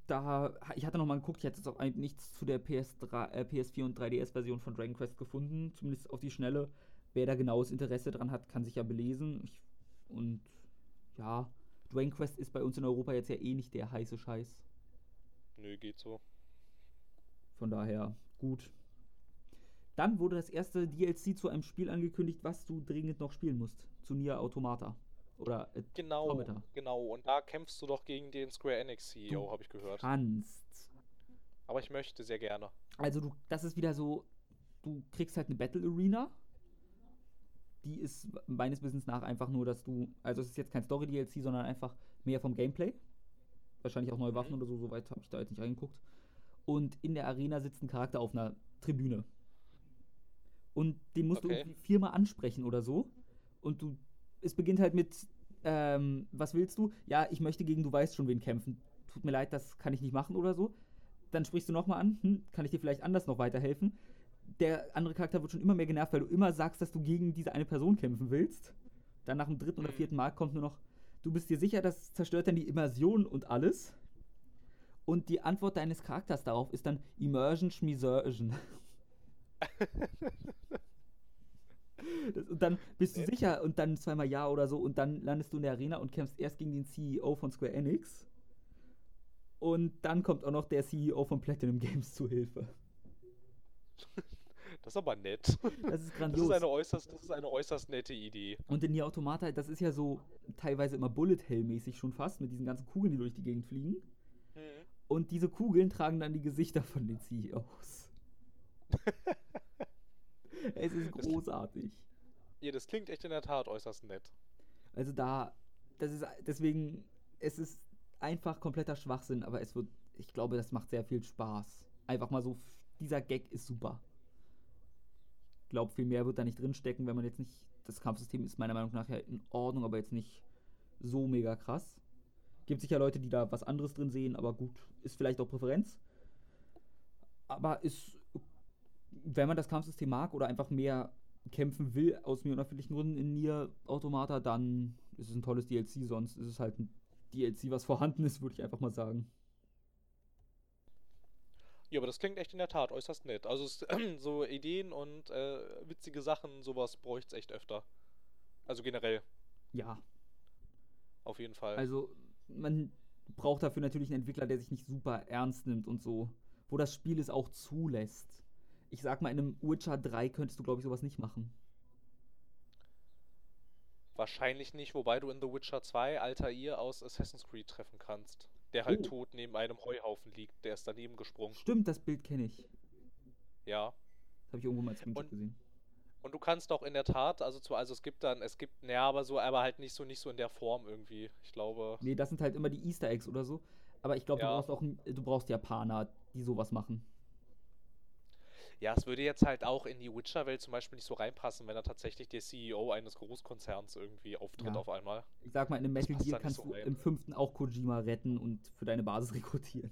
Speaker 2: Da, ich hatte nochmal geguckt, ich hätte jetzt auch eigentlich nichts zu der PS3, äh, PS4 und 3DS-Version von Dragon Quest gefunden, zumindest auf die Schnelle. Wer da genaues Interesse dran hat, kann sich ja belesen. Ich, und ja, Dragon Quest ist bei uns in Europa jetzt ja eh nicht der heiße Scheiß.
Speaker 1: Nö, geht so.
Speaker 2: Von daher, gut. Dann wurde das erste DLC zu einem Spiel angekündigt, was du dringend noch spielen musst. Zu Nier Automata. Oder äh,
Speaker 1: Genau,
Speaker 2: Automata.
Speaker 1: genau. Und da kämpfst du doch gegen den Square Enix CEO, habe ich gehört.
Speaker 2: kannst.
Speaker 1: Aber ich möchte sehr gerne.
Speaker 2: Also du, das ist wieder so, du kriegst halt eine Battle Arena, die ist meines Wissens nach einfach nur, dass du, also es ist jetzt kein Story-DLC, sondern einfach mehr vom Gameplay. Wahrscheinlich auch neue Waffen
Speaker 1: Mhm.
Speaker 2: oder so, soweit habe ich da jetzt nicht reingeguckt. Und in der Arena sitzt ein Charakter auf einer Tribüne. Und den musst du
Speaker 1: Okay.
Speaker 2: irgendwie viermal ansprechen oder so. Und du, es beginnt halt mit, ähm, was willst du? Ja, ich möchte gegen du weißt schon wen kämpfen. Tut mir leid, das kann ich nicht machen oder so. Dann sprichst du nochmal an, hm, kann ich dir vielleicht anders noch weiterhelfen? Der andere Charakter wird schon immer mehr genervt, weil du immer sagst, dass du gegen diese eine Person kämpfen willst. Dann nach dem dritten oder
Speaker 1: Mhm.
Speaker 2: vierten Mal kommt nur noch, du bist dir sicher, das zerstört dann die Immersion und alles. Und die Antwort deines Charakters darauf ist dann Immersion Schmisursion. *laughs* Das, und dann bist du sicher und dann zweimal ja oder so und dann landest du in der Arena und kämpfst erst gegen den CEO von Square Enix. Und dann kommt auch noch der CEO von Platinum Games zu Hilfe. *laughs*
Speaker 1: Das ist aber nett.
Speaker 2: Das ist
Speaker 1: Das
Speaker 2: grandios.
Speaker 1: ist eine äußerst, das ist eine äußerst nette Idee.
Speaker 2: und in Nier Automata, das ist ja so teilweise immer Bullet Hell-mäßig schon fast, mit diesen ganzen Kugeln, die durch die Gegend fliegen.
Speaker 1: Mhm.
Speaker 2: Und diese Kugeln tragen dann die Gesichter von den CEOs. *laughs* es ist
Speaker 1: Das-
Speaker 2: großartig.
Speaker 1: Ja, das klingt echt in der Tat äußerst nett.
Speaker 2: Also da, das ist deswegen, es ist einfach kompletter Schwachsinn, aber es wird, ich glaube, das macht sehr viel Spaß. Einfach mal so, dieser Gag ist super. Glaube, viel mehr wird da nicht drinstecken, wenn man jetzt nicht, das Kampfsystem ist meiner Meinung nach ja in Ordnung, aber jetzt nicht so mega krass. Gibt sicher Leute, die da was anderes drin sehen, aber gut, ist vielleicht auch Präferenz. Aber ist, wenn man das Kampfsystem mag oder einfach mehr kämpfen will, aus mir unerfindlichen Gründen in Nier Automata, dann ist es ein tolles DLC, sonst ist es halt ein DLC, was *laughs* vorhanden ist, würde ich einfach mal sagen.
Speaker 1: Ja, aber das klingt echt in der Tat äußerst nett. Also es, *clears throat* so Ideen und äh, witzige Sachen, sowas bräuchte es echt öfter. Also generell,
Speaker 2: Ja,
Speaker 1: auf jeden Fall.
Speaker 2: also man braucht dafür natürlich einen Entwickler, der sich nicht super ernst nimmt und so, wo das Spiel es auch zulässt. Ich sag mal, in einem Witcher 3 könntest du, glaube ich, sowas nicht machen.
Speaker 1: Wahrscheinlich nicht, wobei du in The Witcher 2 Altair aus Assassin's Creed treffen kannst. Der halt
Speaker 2: Oh.
Speaker 1: tot neben einem Heuhaufen liegt. Der ist daneben gesprungen.
Speaker 2: Stimmt, das Bild kenne ich.
Speaker 1: Ja.
Speaker 2: Das habe ich irgendwo mal als Screenshot
Speaker 1: Und-
Speaker 2: gesehen.
Speaker 1: Und du kannst auch in der Tat, also zwar, also es gibt dann, es gibt, ja, aber so, aber halt nicht so, nicht so in der Form irgendwie. Ich glaube.
Speaker 2: Nee, das sind halt immer die Easter Eggs oder so. Aber ich glaube,
Speaker 1: Ja.
Speaker 2: du brauchst auch du brauchst Japaner, die sowas machen.
Speaker 1: Ja, es würde jetzt halt auch in die Witcher-Welt zum Beispiel nicht so reinpassen, wenn da tatsächlich der CEO eines Großkonzerns irgendwie auftritt
Speaker 2: Ja.
Speaker 1: auf einmal.
Speaker 2: Ich sag mal, in einem Metal Gear kannst
Speaker 1: so
Speaker 2: du
Speaker 1: rein.
Speaker 2: im fünften auch Kojima retten und für deine Basis *laughs* rekrutieren.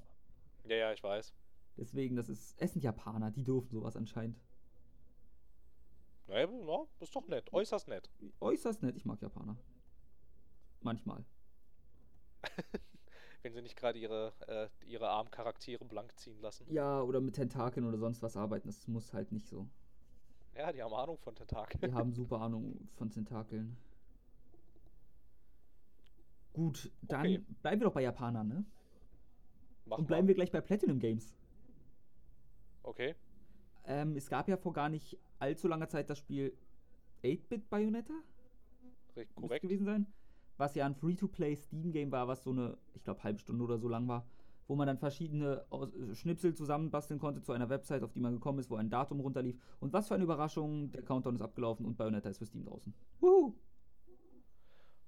Speaker 1: Ja, ja, ich weiß.
Speaker 2: Deswegen, das ist. Es sind Japaner, die dürfen sowas anscheinend.
Speaker 1: Naja, na, ist doch nett, äußerst nett.
Speaker 2: Äußerst nett, ich mag Japaner. Manchmal. *laughs*
Speaker 1: Wenn sie nicht gerade ihre, äh, ihre armen Charaktere blank ziehen lassen.
Speaker 2: Ja, oder mit Tentakeln oder sonst was arbeiten, das muss halt nicht so.
Speaker 1: Ja, die haben Ahnung von Tentakeln.
Speaker 2: Die haben *laughs* super Ahnung von Tentakeln. Gut, dann
Speaker 1: Okay.
Speaker 2: bleiben wir doch bei Japanern, ne?
Speaker 1: Mach
Speaker 2: Und bleiben
Speaker 1: mal.
Speaker 2: wir gleich bei Platinum Games.
Speaker 1: Okay.
Speaker 2: Ähm, es gab ja vor gar nicht allzu langer Zeit das Spiel 8-Bit Bayonetta?
Speaker 1: Richtig
Speaker 2: Muss
Speaker 1: korrekt.
Speaker 2: gewesen sein. Was ja ein Free-to-Play Steam-Game war, was so eine, ich glaube, halbe Stunde oder so lang war, wo man dann verschiedene Schnipsel zusammenbasteln konnte zu einer Website, auf die man gekommen ist, wo ein Datum runterlief. Und was für eine Überraschung, der Countdown ist abgelaufen und Bayonetta ist für Steam draußen. Wuhu!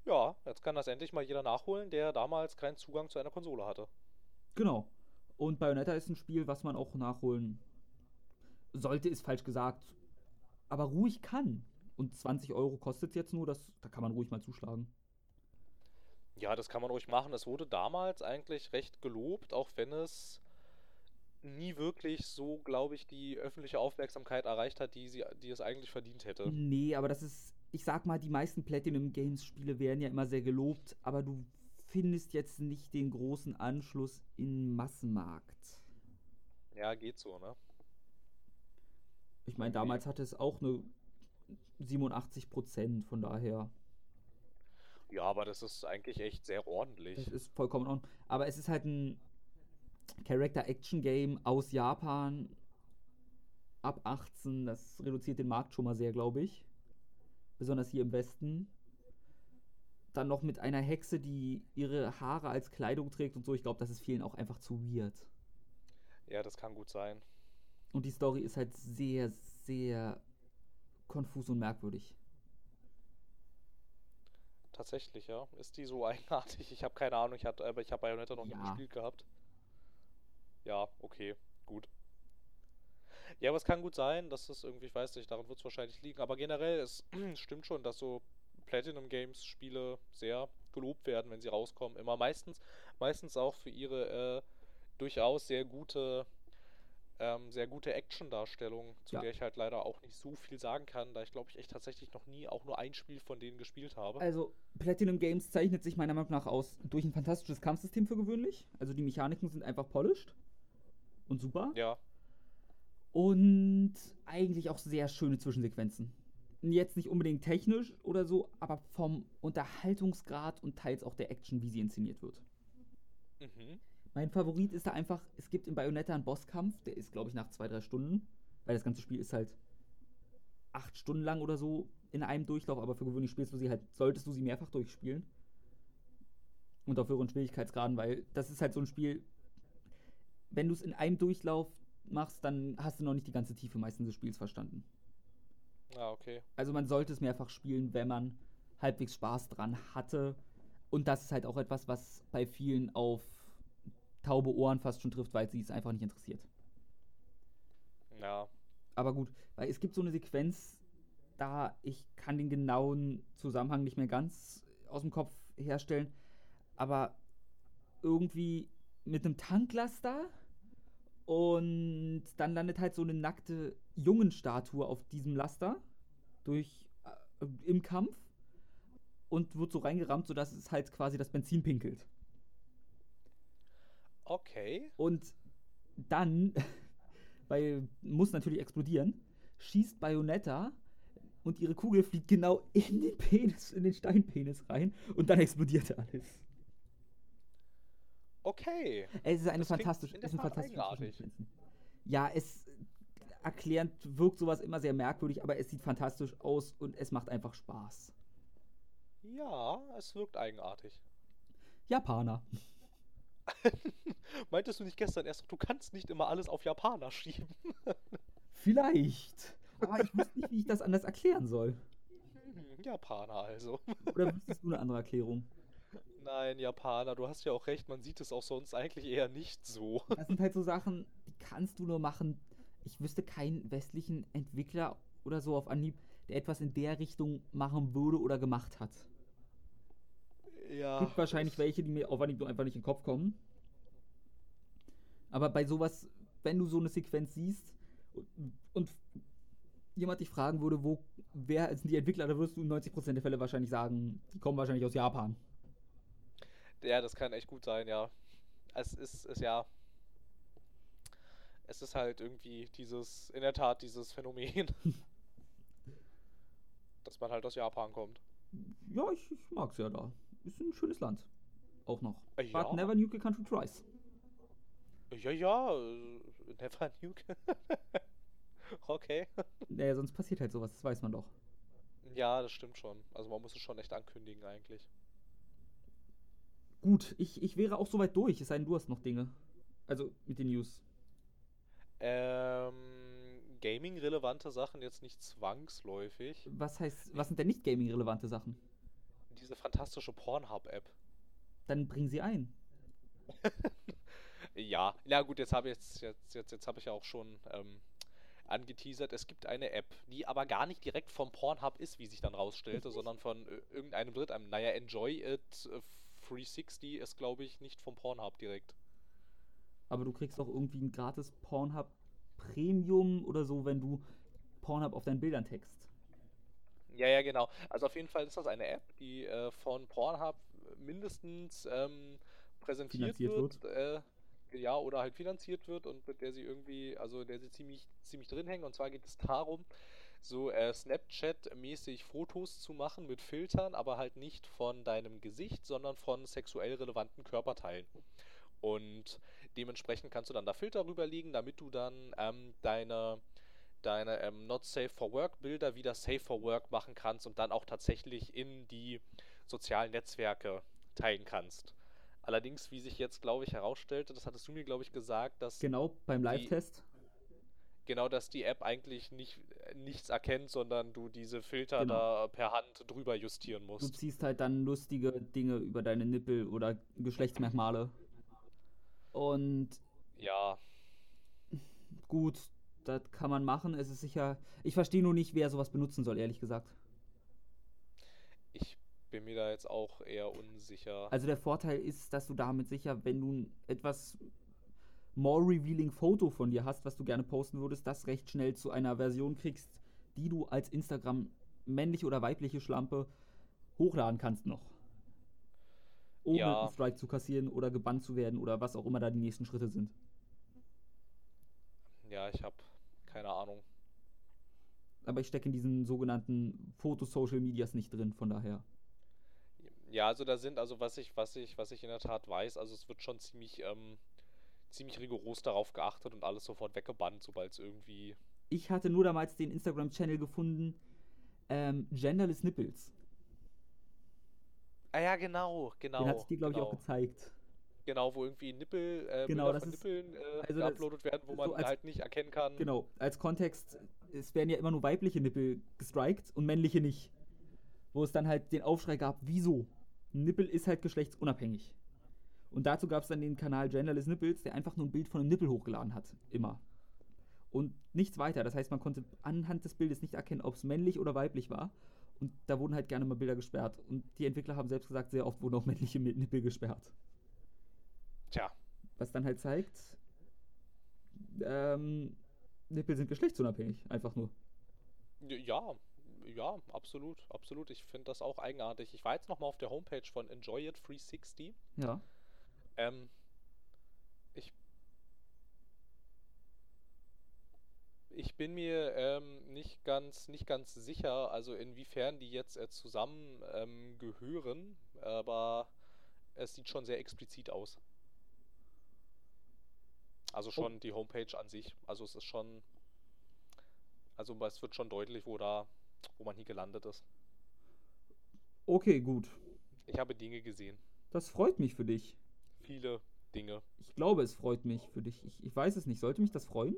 Speaker 1: Ja, jetzt kann das endlich mal jeder nachholen, der damals keinen Zugang zu einer Konsole hatte.
Speaker 2: Genau. Und Bayonetta ist ein Spiel, was man auch nachholen sollte, ist falsch gesagt, aber ruhig kann. Und 20 Euro kostet es jetzt nur, das, da kann man ruhig mal zuschlagen.
Speaker 1: Ja, das kann man ruhig machen. Es wurde damals eigentlich recht gelobt, auch wenn es nie wirklich so, glaube ich, die öffentliche Aufmerksamkeit erreicht hat, die, sie, die es eigentlich verdient hätte.
Speaker 2: Nee, aber das ist, ich sag mal, die meisten Platinum Games Spiele werden ja immer sehr gelobt, aber du findest jetzt nicht den großen Anschluss im Massenmarkt.
Speaker 1: Ja, geht so, ne?
Speaker 2: Ich meine, damals hatte es auch eine 87 Prozent, von daher,
Speaker 1: Ja, aber das ist eigentlich echt sehr
Speaker 2: das
Speaker 1: ordentlich.
Speaker 2: ist vollkommen Ordnung. Aber es ist halt ein Character-Action-Game aus Japan, ab 18, das reduziert den Markt schon mal sehr, glaube ich. Besonders hier im Westen. Dann noch mit einer Hexe, die ihre Haare als Kleidung trägt und so. Ich glaube, das ist vielen auch einfach zu weird.
Speaker 1: Ja, das kann gut sein.
Speaker 2: Und die Story ist halt sehr, sehr konfus und merkwürdig.
Speaker 1: Tatsächlich, ja. Ist die so *laughs* eigenartig? Ich habe keine Ahnung, ich hatte, aber ich habe Bayonetta noch nie
Speaker 2: Ja.
Speaker 1: gespielt gehabt. Ja, okay, gut. Ja, aber es kann gut sein, dass es irgendwie, ich weiß nicht, daran wird es wahrscheinlich liegen. Aber generell, es *clears throat* stimmt schon, dass so Platinum Games Spiele sehr gelobt werden, wenn sie rauskommen. Immer meistens, meistens auch für ihre äh, durchaus sehr gute, ähm, sehr gute Action-Darstellung, zu
Speaker 2: Ja.
Speaker 1: der ich halt leider auch nicht so viel sagen kann, da ich glaube ich echt tatsächlich noch nie auch nur ein Spiel von denen gespielt habe.
Speaker 2: Also, Platinum Games zeichnet sich meiner Meinung nach aus durch ein fantastisches Kampfsystem für gewöhnlich. Also, die Mechaniken sind einfach polished und super.
Speaker 1: Ja,
Speaker 2: Und eigentlich auch sehr schöne Zwischensequenzen. Jetzt nicht unbedingt technisch oder so, aber vom Unterhaltungsgrad und teils auch der Action, wie sie inszeniert wird.
Speaker 1: mhm.
Speaker 2: Mein Favorit ist da einfach, es gibt in Bayonetta einen Bosskampf, der ist, glaube ich, nach zwei, drei Stunden, weil das ganze Spiel ist halt acht Stunden lang oder so in einem Durchlauf, aber für gewöhnlich spielst du sie halt, solltest du sie mehrfach durchspielen. Und auf höheren Schwierigkeitsgraden, weil das ist halt so ein Spiel, wenn du es in einem Durchlauf machst, dann hast du noch nicht die ganze Tiefe meistens des Spiels verstanden.
Speaker 1: Ah, okay.
Speaker 2: Also man sollte es mehrfach spielen, wenn man halbwegs Spaß dran hatte. Und das ist halt auch etwas, was bei vielen auf taube Ohren fast schon trifft, weil sie es einfach nicht interessiert.
Speaker 1: Ja.
Speaker 2: Aber gut, weil es gibt so eine Sequenz, da ich kann den genauen Zusammenhang nicht mehr ganz aus dem Kopf herstellen, aber irgendwie mit einem Tanklaster und dann landet halt so eine nackte Jungenstatue auf diesem Laster durch äh, im Kampf und wird so reingerammt, sodass es halt quasi das Benzin pinkelt.
Speaker 1: Okay.
Speaker 2: Und dann, *laughs* weil muss natürlich explodieren, schießt Bayonetta und ihre Kugel fliegt genau in den Penis, in den Steinpenis rein und dann explodiert alles.
Speaker 1: Okay.
Speaker 2: Es ist eine
Speaker 1: Das
Speaker 2: fantastische, es
Speaker 1: der
Speaker 2: sind
Speaker 1: Tat
Speaker 2: fantastische
Speaker 1: eigenartig.
Speaker 2: Zwischensequenzen. Ja, es erklärend wirkt sowas immer sehr merkwürdig, aber es sieht fantastisch aus und es macht einfach Spaß.
Speaker 1: Ja, es wirkt eigenartig.
Speaker 2: Japaner. *laughs*
Speaker 1: Meintest du nicht gestern erst, du kannst nicht immer alles auf Japaner schieben? *laughs*
Speaker 2: Vielleicht. Aber ich wusste nicht, wie ich das anders erklären soll.
Speaker 1: Hm, Japaner also. *laughs*
Speaker 2: Oder wüsstest du eine andere Erklärung?
Speaker 1: Nein, Japaner, du hast ja auch recht, man sieht es auch sonst eigentlich eher nicht so.
Speaker 2: Das sind halt so Sachen, die kannst du nur machen. Ich wüsste keinen westlichen Entwickler oder so auf Anhieb, der etwas in der Richtung machen würde oder gemacht hat.
Speaker 1: Ja.
Speaker 2: Gibt wahrscheinlich welche, die mir auf Anhieb nur einfach nicht in den Kopf kommen. Aber bei sowas, wenn du so eine Sequenz siehst und, und jemand dich fragen würde, wo, wer sind die Entwickler, da wirst du in 90% der Fälle wahrscheinlich sagen, die kommen wahrscheinlich aus Japan.
Speaker 1: Ja, das kann echt gut sein, ja. Es ist, es ja. Es ist halt irgendwie dieses, in der Tat dieses Phänomen, *laughs* dass man halt aus Japan kommt.
Speaker 2: Ja, ich, ich mag's ja da. Ist ein schönes Land. Auch noch.
Speaker 1: Äh,
Speaker 2: But
Speaker 1: ja.
Speaker 2: never nuke a country twice.
Speaker 1: Ja, ja, äh, never *laughs* nuke. *laughs* okay. *laughs*
Speaker 2: Naja, sonst passiert halt sowas, das weiß man doch.
Speaker 1: Ja, das stimmt schon. Also man muss es schon echt ankündigen eigentlich.
Speaker 2: Gut, ich, ich wäre auch soweit durch, es sei denn, du hast noch Dinge. Also mit den News.
Speaker 1: Ähm, Gaming-relevante Sachen jetzt nicht zwangsläufig.
Speaker 2: Was heißt, was sind denn nicht gaming-relevante Sachen?
Speaker 1: Diese fantastische Pornhub-App.
Speaker 2: Dann bring sie ein. *laughs*
Speaker 1: Ja, na gut, jetzt habe ich jetzt, jetzt, jetzt, jetzt habe ich ja auch schon ähm, angeteasert, es gibt eine App, die aber gar nicht direkt vom Pornhub ist, wie sich dann rausstellte, *laughs* sondern von äh, irgendeinem Dritt, einem, naja, Enjoy It äh, 360 ist, glaube ich, nicht vom Pornhub direkt.
Speaker 2: Aber du kriegst auch irgendwie ein gratis Pornhub Premium oder so, wenn du Pornhub auf deinen Bildern text.
Speaker 1: Ja, ja, genau. Also auf jeden Fall ist das eine App, die äh, von Pornhub mindestens ähm, präsentiert
Speaker 2: Finanziert
Speaker 1: wird. Äh, ja, oder halt finanziert wird und mit der sie irgendwie, also der sie ziemlich, ziemlich drin hängen. Und zwar geht es darum, so äh, Snapchat-mäßig Fotos zu machen mit Filtern, aber halt nicht von deinem Gesicht, sondern von sexuell relevanten Körperteilen. Und dementsprechend kannst du dann da Filter rüberlegen, damit du dann ähm, deine, deine ähm, Not Safe for Work Bilder wieder Safe for Work machen kannst und dann auch tatsächlich in die sozialen Netzwerke teilen kannst. Allerdings, wie sich jetzt, glaube ich, herausstellte, das hattest du mir, glaube ich, gesagt, dass
Speaker 2: Genau, beim Live-Test.
Speaker 1: genau, dass die App eigentlich nicht, äh, nichts erkennt, sondern du diese Filter
Speaker 2: Genau.
Speaker 1: da per Hand drüber justieren
Speaker 2: Du
Speaker 1: musst.
Speaker 2: ziehst halt dann lustige Dinge über deine Nippel oder Geschlechtsmerkmale. Und
Speaker 1: Ja,
Speaker 2: gut, das kann man machen. Es ist sicher. Ich verstehe nur nicht, wer sowas benutzen soll, ehrlich gesagt.
Speaker 1: ich bin mir da jetzt auch eher unsicher.
Speaker 2: Also der Vorteil ist, dass du damit sicher, wenn du ein etwas more revealing Foto von dir hast, was du gerne posten würdest, das recht schnell zu einer Version kriegst, die du als Instagram männliche oder weibliche Schlampe hochladen kannst noch. Ohne
Speaker 1: Ja.
Speaker 2: einen Strike zu kassieren oder gebannt zu werden oder was auch immer da die nächsten Schritte sind.
Speaker 1: Ja, ich habe keine Ahnung.
Speaker 2: Aber ich stecke in diesen sogenannten Foto-Social Medias nicht drin, von daher.
Speaker 1: Ja, also da sind, also was ich, was ich, was ich in der Tat weiß, also es wird schon ziemlich, ähm, ziemlich rigoros darauf geachtet und alles sofort weggebannt, sobald es irgendwie.
Speaker 2: Ich hatte nur damals den Instagram-Channel gefunden, ähm, Genderless Nipples.
Speaker 1: Ah ja, genau, genau.
Speaker 2: Den hatte ich dir, glaube ich, auch
Speaker 1: genau.
Speaker 2: gezeigt.
Speaker 1: Genau, wo irgendwie Nippel, äh,
Speaker 2: Genau,
Speaker 1: Bilder
Speaker 2: das
Speaker 1: von
Speaker 2: ist-
Speaker 1: Nippeln äh,
Speaker 2: also
Speaker 1: geuploadet werden, wo
Speaker 2: so
Speaker 1: man
Speaker 2: als-
Speaker 1: halt nicht erkennen kann.
Speaker 2: Genau, als Kontext, es werden ja immer nur weibliche Nippel gestrikt und männliche nicht. Wo es dann halt den Aufschrei gab, wieso? Ein Nippel ist halt geschlechtsunabhängig. Und dazu gab es dann den Kanal Genderless Nipples, der einfach nur ein Bild von einem Nippel hochgeladen hat. Immer. Und nichts weiter. Das heißt, man konnte anhand des Bildes nicht erkennen, ob es männlich oder weiblich war. Und da wurden halt gerne mal Bilder gesperrt. Und die Entwickler haben selbst gesagt, sehr oft wurden auch männliche Nippel gesperrt.
Speaker 1: Tja,
Speaker 2: Was dann halt zeigt, ähm, Nippel sind geschlechtsunabhängig. Einfach nur.
Speaker 1: ja, ja, absolut, absolut. Ich finde das auch eigenartig. Ich war jetzt nochmal auf der Homepage von Enjoy It 360.
Speaker 2: Ja.
Speaker 1: Ähm, ich, ich bin mir ähm, nicht ganz, nicht ganz sicher, also inwiefern die jetzt äh, zusammen ähm, gehören, aber es sieht schon sehr explizit aus. Also schon die Homepage an sich. Also es ist schon, also es wird schon deutlich, wo da, wo man hier gelandet ist.
Speaker 2: Okay, gut.
Speaker 1: Ich habe Dinge gesehen.
Speaker 2: Das freut mich für dich.
Speaker 1: Viele Dinge.
Speaker 2: Ich glaube, es freut mich für dich. Ich, ich weiß es nicht. Sollte mich das freuen?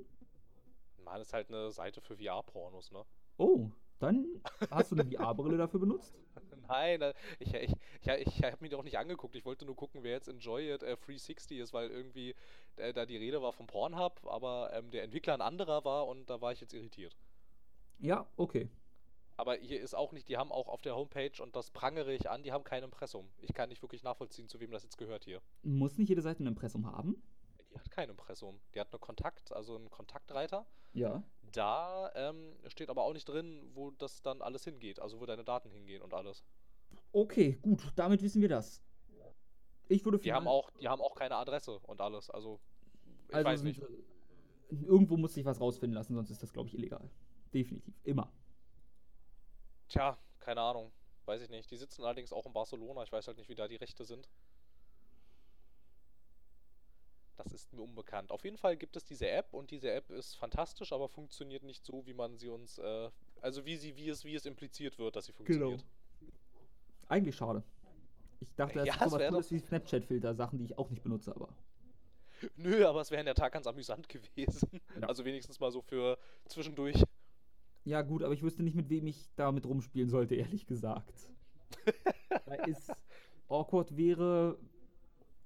Speaker 1: Man ist halt eine Seite für VR-Pornos, ne?
Speaker 2: Oh, dann hast du eine VR-Brille dafür benutzt? *laughs*
Speaker 1: Nein, äh, ich, ich, ich, ich habe mir doch nicht angeguckt. Ich wollte nur gucken, wer jetzt Enjoy It äh, 360 ist, weil irgendwie äh, da die Rede war vom Pornhub, aber ähm, der Entwickler ein anderer war und da war ich jetzt irritiert.
Speaker 2: Ja, okay.
Speaker 1: Aber hier ist auch nicht, die haben auch auf der Homepage und das prangere ich an, die haben kein Impressum. Ich kann nicht wirklich nachvollziehen, zu wem das jetzt gehört hier.
Speaker 2: Muss nicht jede Seite ein Impressum haben?
Speaker 1: Die hat kein Impressum. Die hat eine Kontakt, also einen Kontaktreiter.
Speaker 2: Ja.
Speaker 1: Da ähm, steht aber auch nicht drin, wo das dann alles hingeht, also wo deine Daten hingehen und alles.
Speaker 2: Okay, gut. Damit wissen wir das. Ich würde
Speaker 1: Die haben auch, die haben auch keine Adresse und alles. Also ich
Speaker 2: also
Speaker 1: weiß nicht.
Speaker 2: Irgendwo muss sich was rausfinden lassen, sonst ist das, glaube ich, illegal. Definitiv. Immer.
Speaker 1: Tja, keine Ahnung. Weiß ich nicht. Die sitzen allerdings auch in Barcelona. Ich weiß halt nicht, wie da die Rechte sind. Das ist mir unbekannt. Auf jeden Fall gibt es diese App und diese App ist fantastisch, aber funktioniert nicht so, wie man sie uns, äh, also wie sie, wie es, wie es impliziert wird, dass sie funktioniert.
Speaker 2: Eigentlich schade. Ich dachte, das
Speaker 1: Ja,
Speaker 2: ist sowas Cooles wie Snapchat-Filter, Sachen, die ich auch nicht benutze, aber. *laughs*
Speaker 1: Nö, aber es wäre in der Tat ganz amüsant *laughs* gewesen.
Speaker 2: Ja.
Speaker 1: Also wenigstens mal so für zwischendurch.
Speaker 2: Ja, gut, aber ich wüsste nicht, mit wem ich damit rumspielen sollte, ehrlich gesagt. *laughs* Weil es awkward wäre,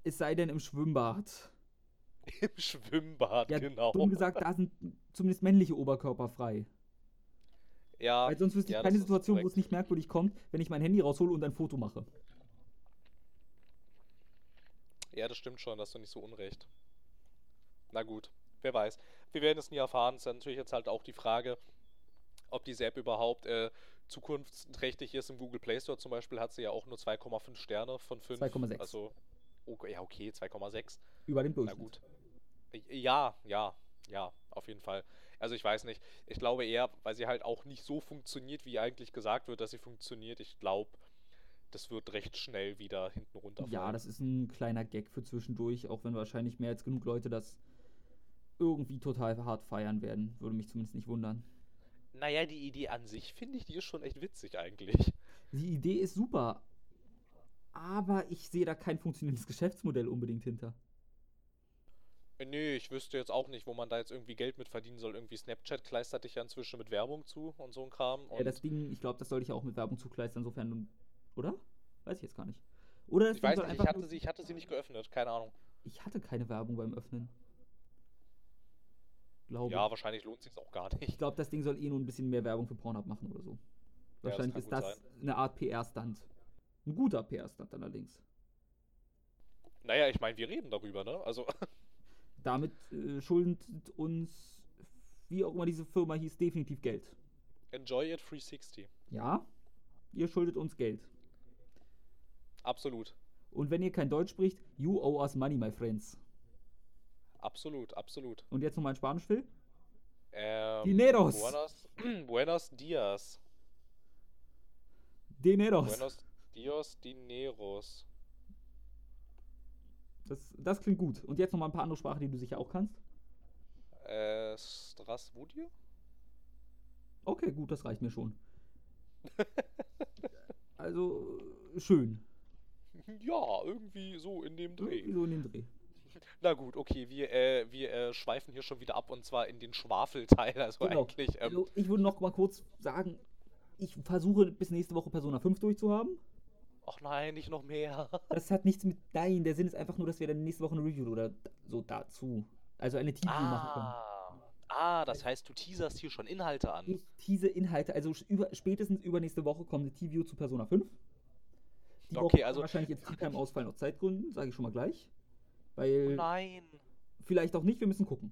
Speaker 2: es sei denn im Schwimmbad. *laughs*
Speaker 1: Im Schwimmbad,
Speaker 2: Ja,
Speaker 1: genau.
Speaker 2: dumm gesagt, da sind zumindest männliche Oberkörper frei.
Speaker 1: Ja,
Speaker 2: Weil sonst wüsste ich
Speaker 1: ja,
Speaker 2: keine Situation, wo es nicht merkwürdig kommt, wenn ich mein Handy raushole und ein Foto mache.
Speaker 1: Ja, das stimmt schon, da hast du nicht so unrecht. Na gut, wer weiß. Wir werden es nie erfahren. Es ist natürlich jetzt halt auch die Frage, ob diese App überhaupt äh, zukunftsträchtig ist. Im Google Play Store zum Beispiel hat sie ja auch nur 2,5 Sterne von 5.
Speaker 2: 2,6.
Speaker 1: Also, okay, ja, okay, 2,6.
Speaker 2: Über dem
Speaker 1: Na
Speaker 2: Durchschnitt.
Speaker 1: gut. Ja, ja, ja, auf jeden Fall. Also ich weiß nicht. Ich glaube eher, weil sie halt auch nicht so funktioniert, wie eigentlich gesagt wird, dass sie funktioniert. Ich glaube, das wird recht schnell wieder hinten runterfallen.
Speaker 2: Ja, das ist ein kleiner Gag für zwischendurch, auch wenn wahrscheinlich mehr als genug Leute das irgendwie total hart feiern werden. Würde mich zumindest nicht wundern.
Speaker 1: Naja, die Idee an sich finde ich, die ist schon echt witzig eigentlich.
Speaker 2: Die Idee ist super, aber ich sehe da kein funktionierendes Geschäftsmodell unbedingt hinter.
Speaker 1: Nee, ich wüsste jetzt auch nicht, wo man da jetzt irgendwie Geld mit verdienen soll. Irgendwie Snapchat kleistert dich ja inzwischen mit Werbung zu und so ein Kram.
Speaker 2: Ja, das Ding, ich glaube, das soll ich auch mit Werbung zukleistern, insofern, oder? Weiß ich jetzt gar nicht. Oder das
Speaker 1: ich
Speaker 2: Ding
Speaker 1: weiß
Speaker 2: soll
Speaker 1: nicht, ich
Speaker 2: einfach
Speaker 1: hatte, sie, ich hatte sie nicht geöffnet, keine Ahnung.
Speaker 2: Ich hatte keine Werbung beim Öffnen. Glaube
Speaker 1: Ja,
Speaker 2: ich.
Speaker 1: wahrscheinlich lohnt sich auch gar
Speaker 2: Ich
Speaker 1: nicht.
Speaker 2: glaube, das Ding soll eh nur ein bisschen mehr Werbung für Pornhub machen oder so.
Speaker 1: das
Speaker 2: Wahrscheinlich
Speaker 1: kann
Speaker 2: ist
Speaker 1: gut
Speaker 2: das eine Art PR-Stunt. Ein guter PR-Stunt allerdings.
Speaker 1: Naja, ich meine, wir reden darüber, ne? Also, *laughs*
Speaker 2: Damit äh, schuldet uns, wie auch immer diese Firma hieß, definitiv Geld.
Speaker 1: enjoy it 360.
Speaker 2: Ja, ihr schuldet uns Geld.
Speaker 1: Absolut.
Speaker 2: Und wenn ihr kein Deutsch spricht, you owe us money, my friends.
Speaker 1: Absolut, absolut.
Speaker 2: Und jetzt nochmal in Spanisch, Phil?
Speaker 1: Ähm,
Speaker 2: Dineros.
Speaker 1: Buenos, *clears throat* buenos dias.
Speaker 2: Dineros.
Speaker 1: Buenos dios dineros.
Speaker 2: Das, das klingt gut. Und jetzt nochmal ein paar andere Sprachen, die du sicher auch kannst.
Speaker 1: Äh, Strasbourg?
Speaker 2: Okay, gut, das reicht mir schon. *laughs* Also, schön.
Speaker 1: Ja, irgendwie so in dem Dreh.
Speaker 2: Irgendwie so in dem Dreh.
Speaker 1: Na gut, okay, wir, äh, wir äh, schweifen hier schon wieder ab und zwar in den Schwafelteil. Also
Speaker 2: Genau.
Speaker 1: eigentlich, ähm,
Speaker 2: Also, ich würde noch mal kurz sagen, ich versuche bis nächste Woche Persona 5 durchzuhaben.
Speaker 1: Ach nein, nicht noch mehr. *laughs*
Speaker 2: Das hat nichts mit Nein, der Sinn ist einfach nur, dass wir dann nächste Woche eine Review oder so dazu, also eine TV machen können.
Speaker 1: Ah, ah, das heißt, du teaserst hier schon Inhalte an.
Speaker 2: Ich tease Inhalte, also über, spätestens übernächste Woche kommt eine TV zu Persona 5. Die
Speaker 1: Okay,
Speaker 2: Woche
Speaker 1: also-
Speaker 2: wahrscheinlich jetzt Tea Time ausfallen aus Zeitgründen, sage ich schon mal gleich. Weil
Speaker 1: Nein.
Speaker 2: vielleicht auch nicht, wir müssen gucken.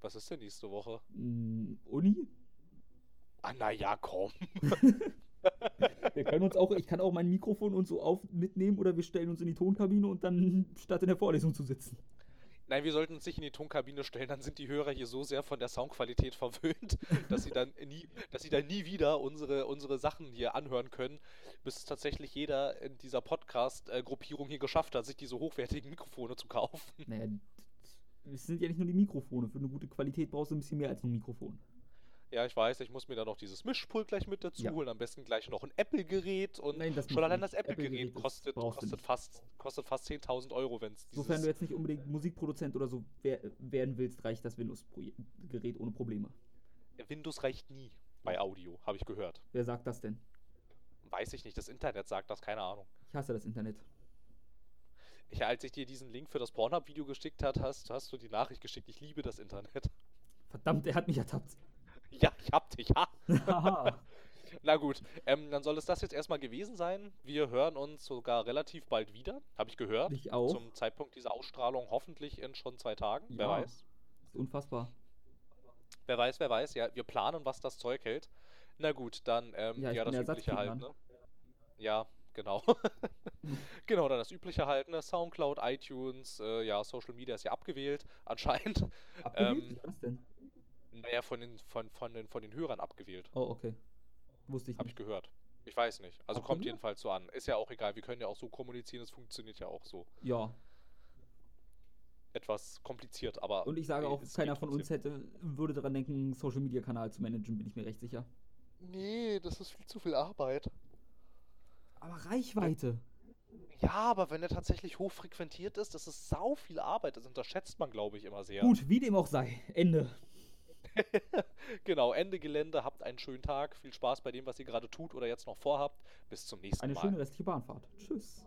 Speaker 1: Was ist denn nächste Woche?
Speaker 2: Hm, Uni?
Speaker 1: Ah, naja, komm. *laughs*
Speaker 2: Wir können uns auch, ich kann auch mein Mikrofon und so auf mitnehmen oder wir stellen uns in die Tonkabine und dann statt in der Vorlesung zu sitzen.
Speaker 1: Nein, wir sollten uns nicht in die Tonkabine stellen, dann sind die Hörer hier so sehr von der Soundqualität verwöhnt, *laughs* dass sie dann nie, dass sie dann nie wieder unsere, unsere Sachen hier anhören können, bis es tatsächlich jeder in dieser Podcast-Gruppierung hier geschafft hat, sich diese hochwertigen Mikrofone zu kaufen.
Speaker 2: Naja, es sind ja nicht nur die Mikrofone. Für eine gute Qualität brauchst du ein bisschen mehr als nur ein Mikrofon.
Speaker 1: Ja, ich weiß, ich muss mir dann noch dieses Mischpult gleich mit dazu
Speaker 2: Ja.
Speaker 1: holen, am besten gleich noch ein Apple-Gerät und
Speaker 2: Nein,
Speaker 1: schon allein das Apple-Gerät
Speaker 2: das
Speaker 1: kostet, kostet, fast, kostet fast 10.000 Euro, wenn es
Speaker 2: Sofern du jetzt nicht unbedingt Musikproduzent oder so wer werden willst, reicht das Windows-Gerät ohne Probleme.
Speaker 1: Windows reicht nie bei Audio, habe ich gehört.
Speaker 2: Wer sagt das denn?
Speaker 1: Weiß ich nicht, das Internet sagt das, keine Ahnung.
Speaker 2: Ich hasse das Internet.
Speaker 1: Ich, als ich dir diesen Link für das Pornhub-Video geschickt hat, hast, hast du die Nachricht geschickt, ich liebe das Internet.
Speaker 2: Verdammt, er hat mich ertappt.
Speaker 1: Ja, ich hab dich, ha! *laughs* Na gut, ähm, dann soll es das jetzt erstmal gewesen sein. Wir hören uns sogar relativ bald wieder, habe ich gehört.
Speaker 2: ich auch.
Speaker 1: Zum Zeitpunkt dieser Ausstrahlung hoffentlich in schon zwei Tagen. Wer
Speaker 2: Ja.
Speaker 1: weiß.
Speaker 2: ist unfassbar.
Speaker 1: Wer weiß, wer weiß. Ja, wir planen, was das Zeug hält. Na gut, dann ähm,
Speaker 2: Ja,
Speaker 1: ja, das übliche halt, ne? Ja, genau. *laughs* genau, dann das übliche halt, ne? Soundcloud, iTunes, äh, ja, Social Media ist ja abgewählt, anscheinend.
Speaker 2: Abgewählt?
Speaker 1: Ähm,
Speaker 2: Was denn?
Speaker 1: Naja, von den, von, von, den, von den Hörern abgewählt,
Speaker 2: Oh, okay. Wusste ich
Speaker 1: habe ich
Speaker 2: nicht.
Speaker 1: gehört. Ich weiß nicht. Also kommt
Speaker 2: Abgewählt?
Speaker 1: jedenfalls so an. Ist ja auch egal, wir können ja auch so kommunizieren, es funktioniert ja auch so.
Speaker 2: Ja.
Speaker 1: Etwas kompliziert, aber.
Speaker 2: Und ich sage auch, keiner von uns hätte, würde daran denken, einen Social-Media-Kanal zu managen, bin ich mir recht sicher.
Speaker 1: Nee, das ist viel zu viel Arbeit.
Speaker 2: Aber Reichweite.
Speaker 1: Ja, aber wenn er tatsächlich hochfrequentiert ist, das ist sau viel Arbeit. Das unterschätzt man, glaube ich, immer sehr.
Speaker 2: Gut, wie dem auch sei. Ende. *laughs*
Speaker 1: Genau, Ende Gelände. Habt einen schönen Tag. Viel Spaß bei dem, was ihr gerade tut oder jetzt noch vorhabt. Bis zum nächsten
Speaker 2: Eine
Speaker 1: Mal.
Speaker 2: schöne restliche Bahnfahrt. Tschüss.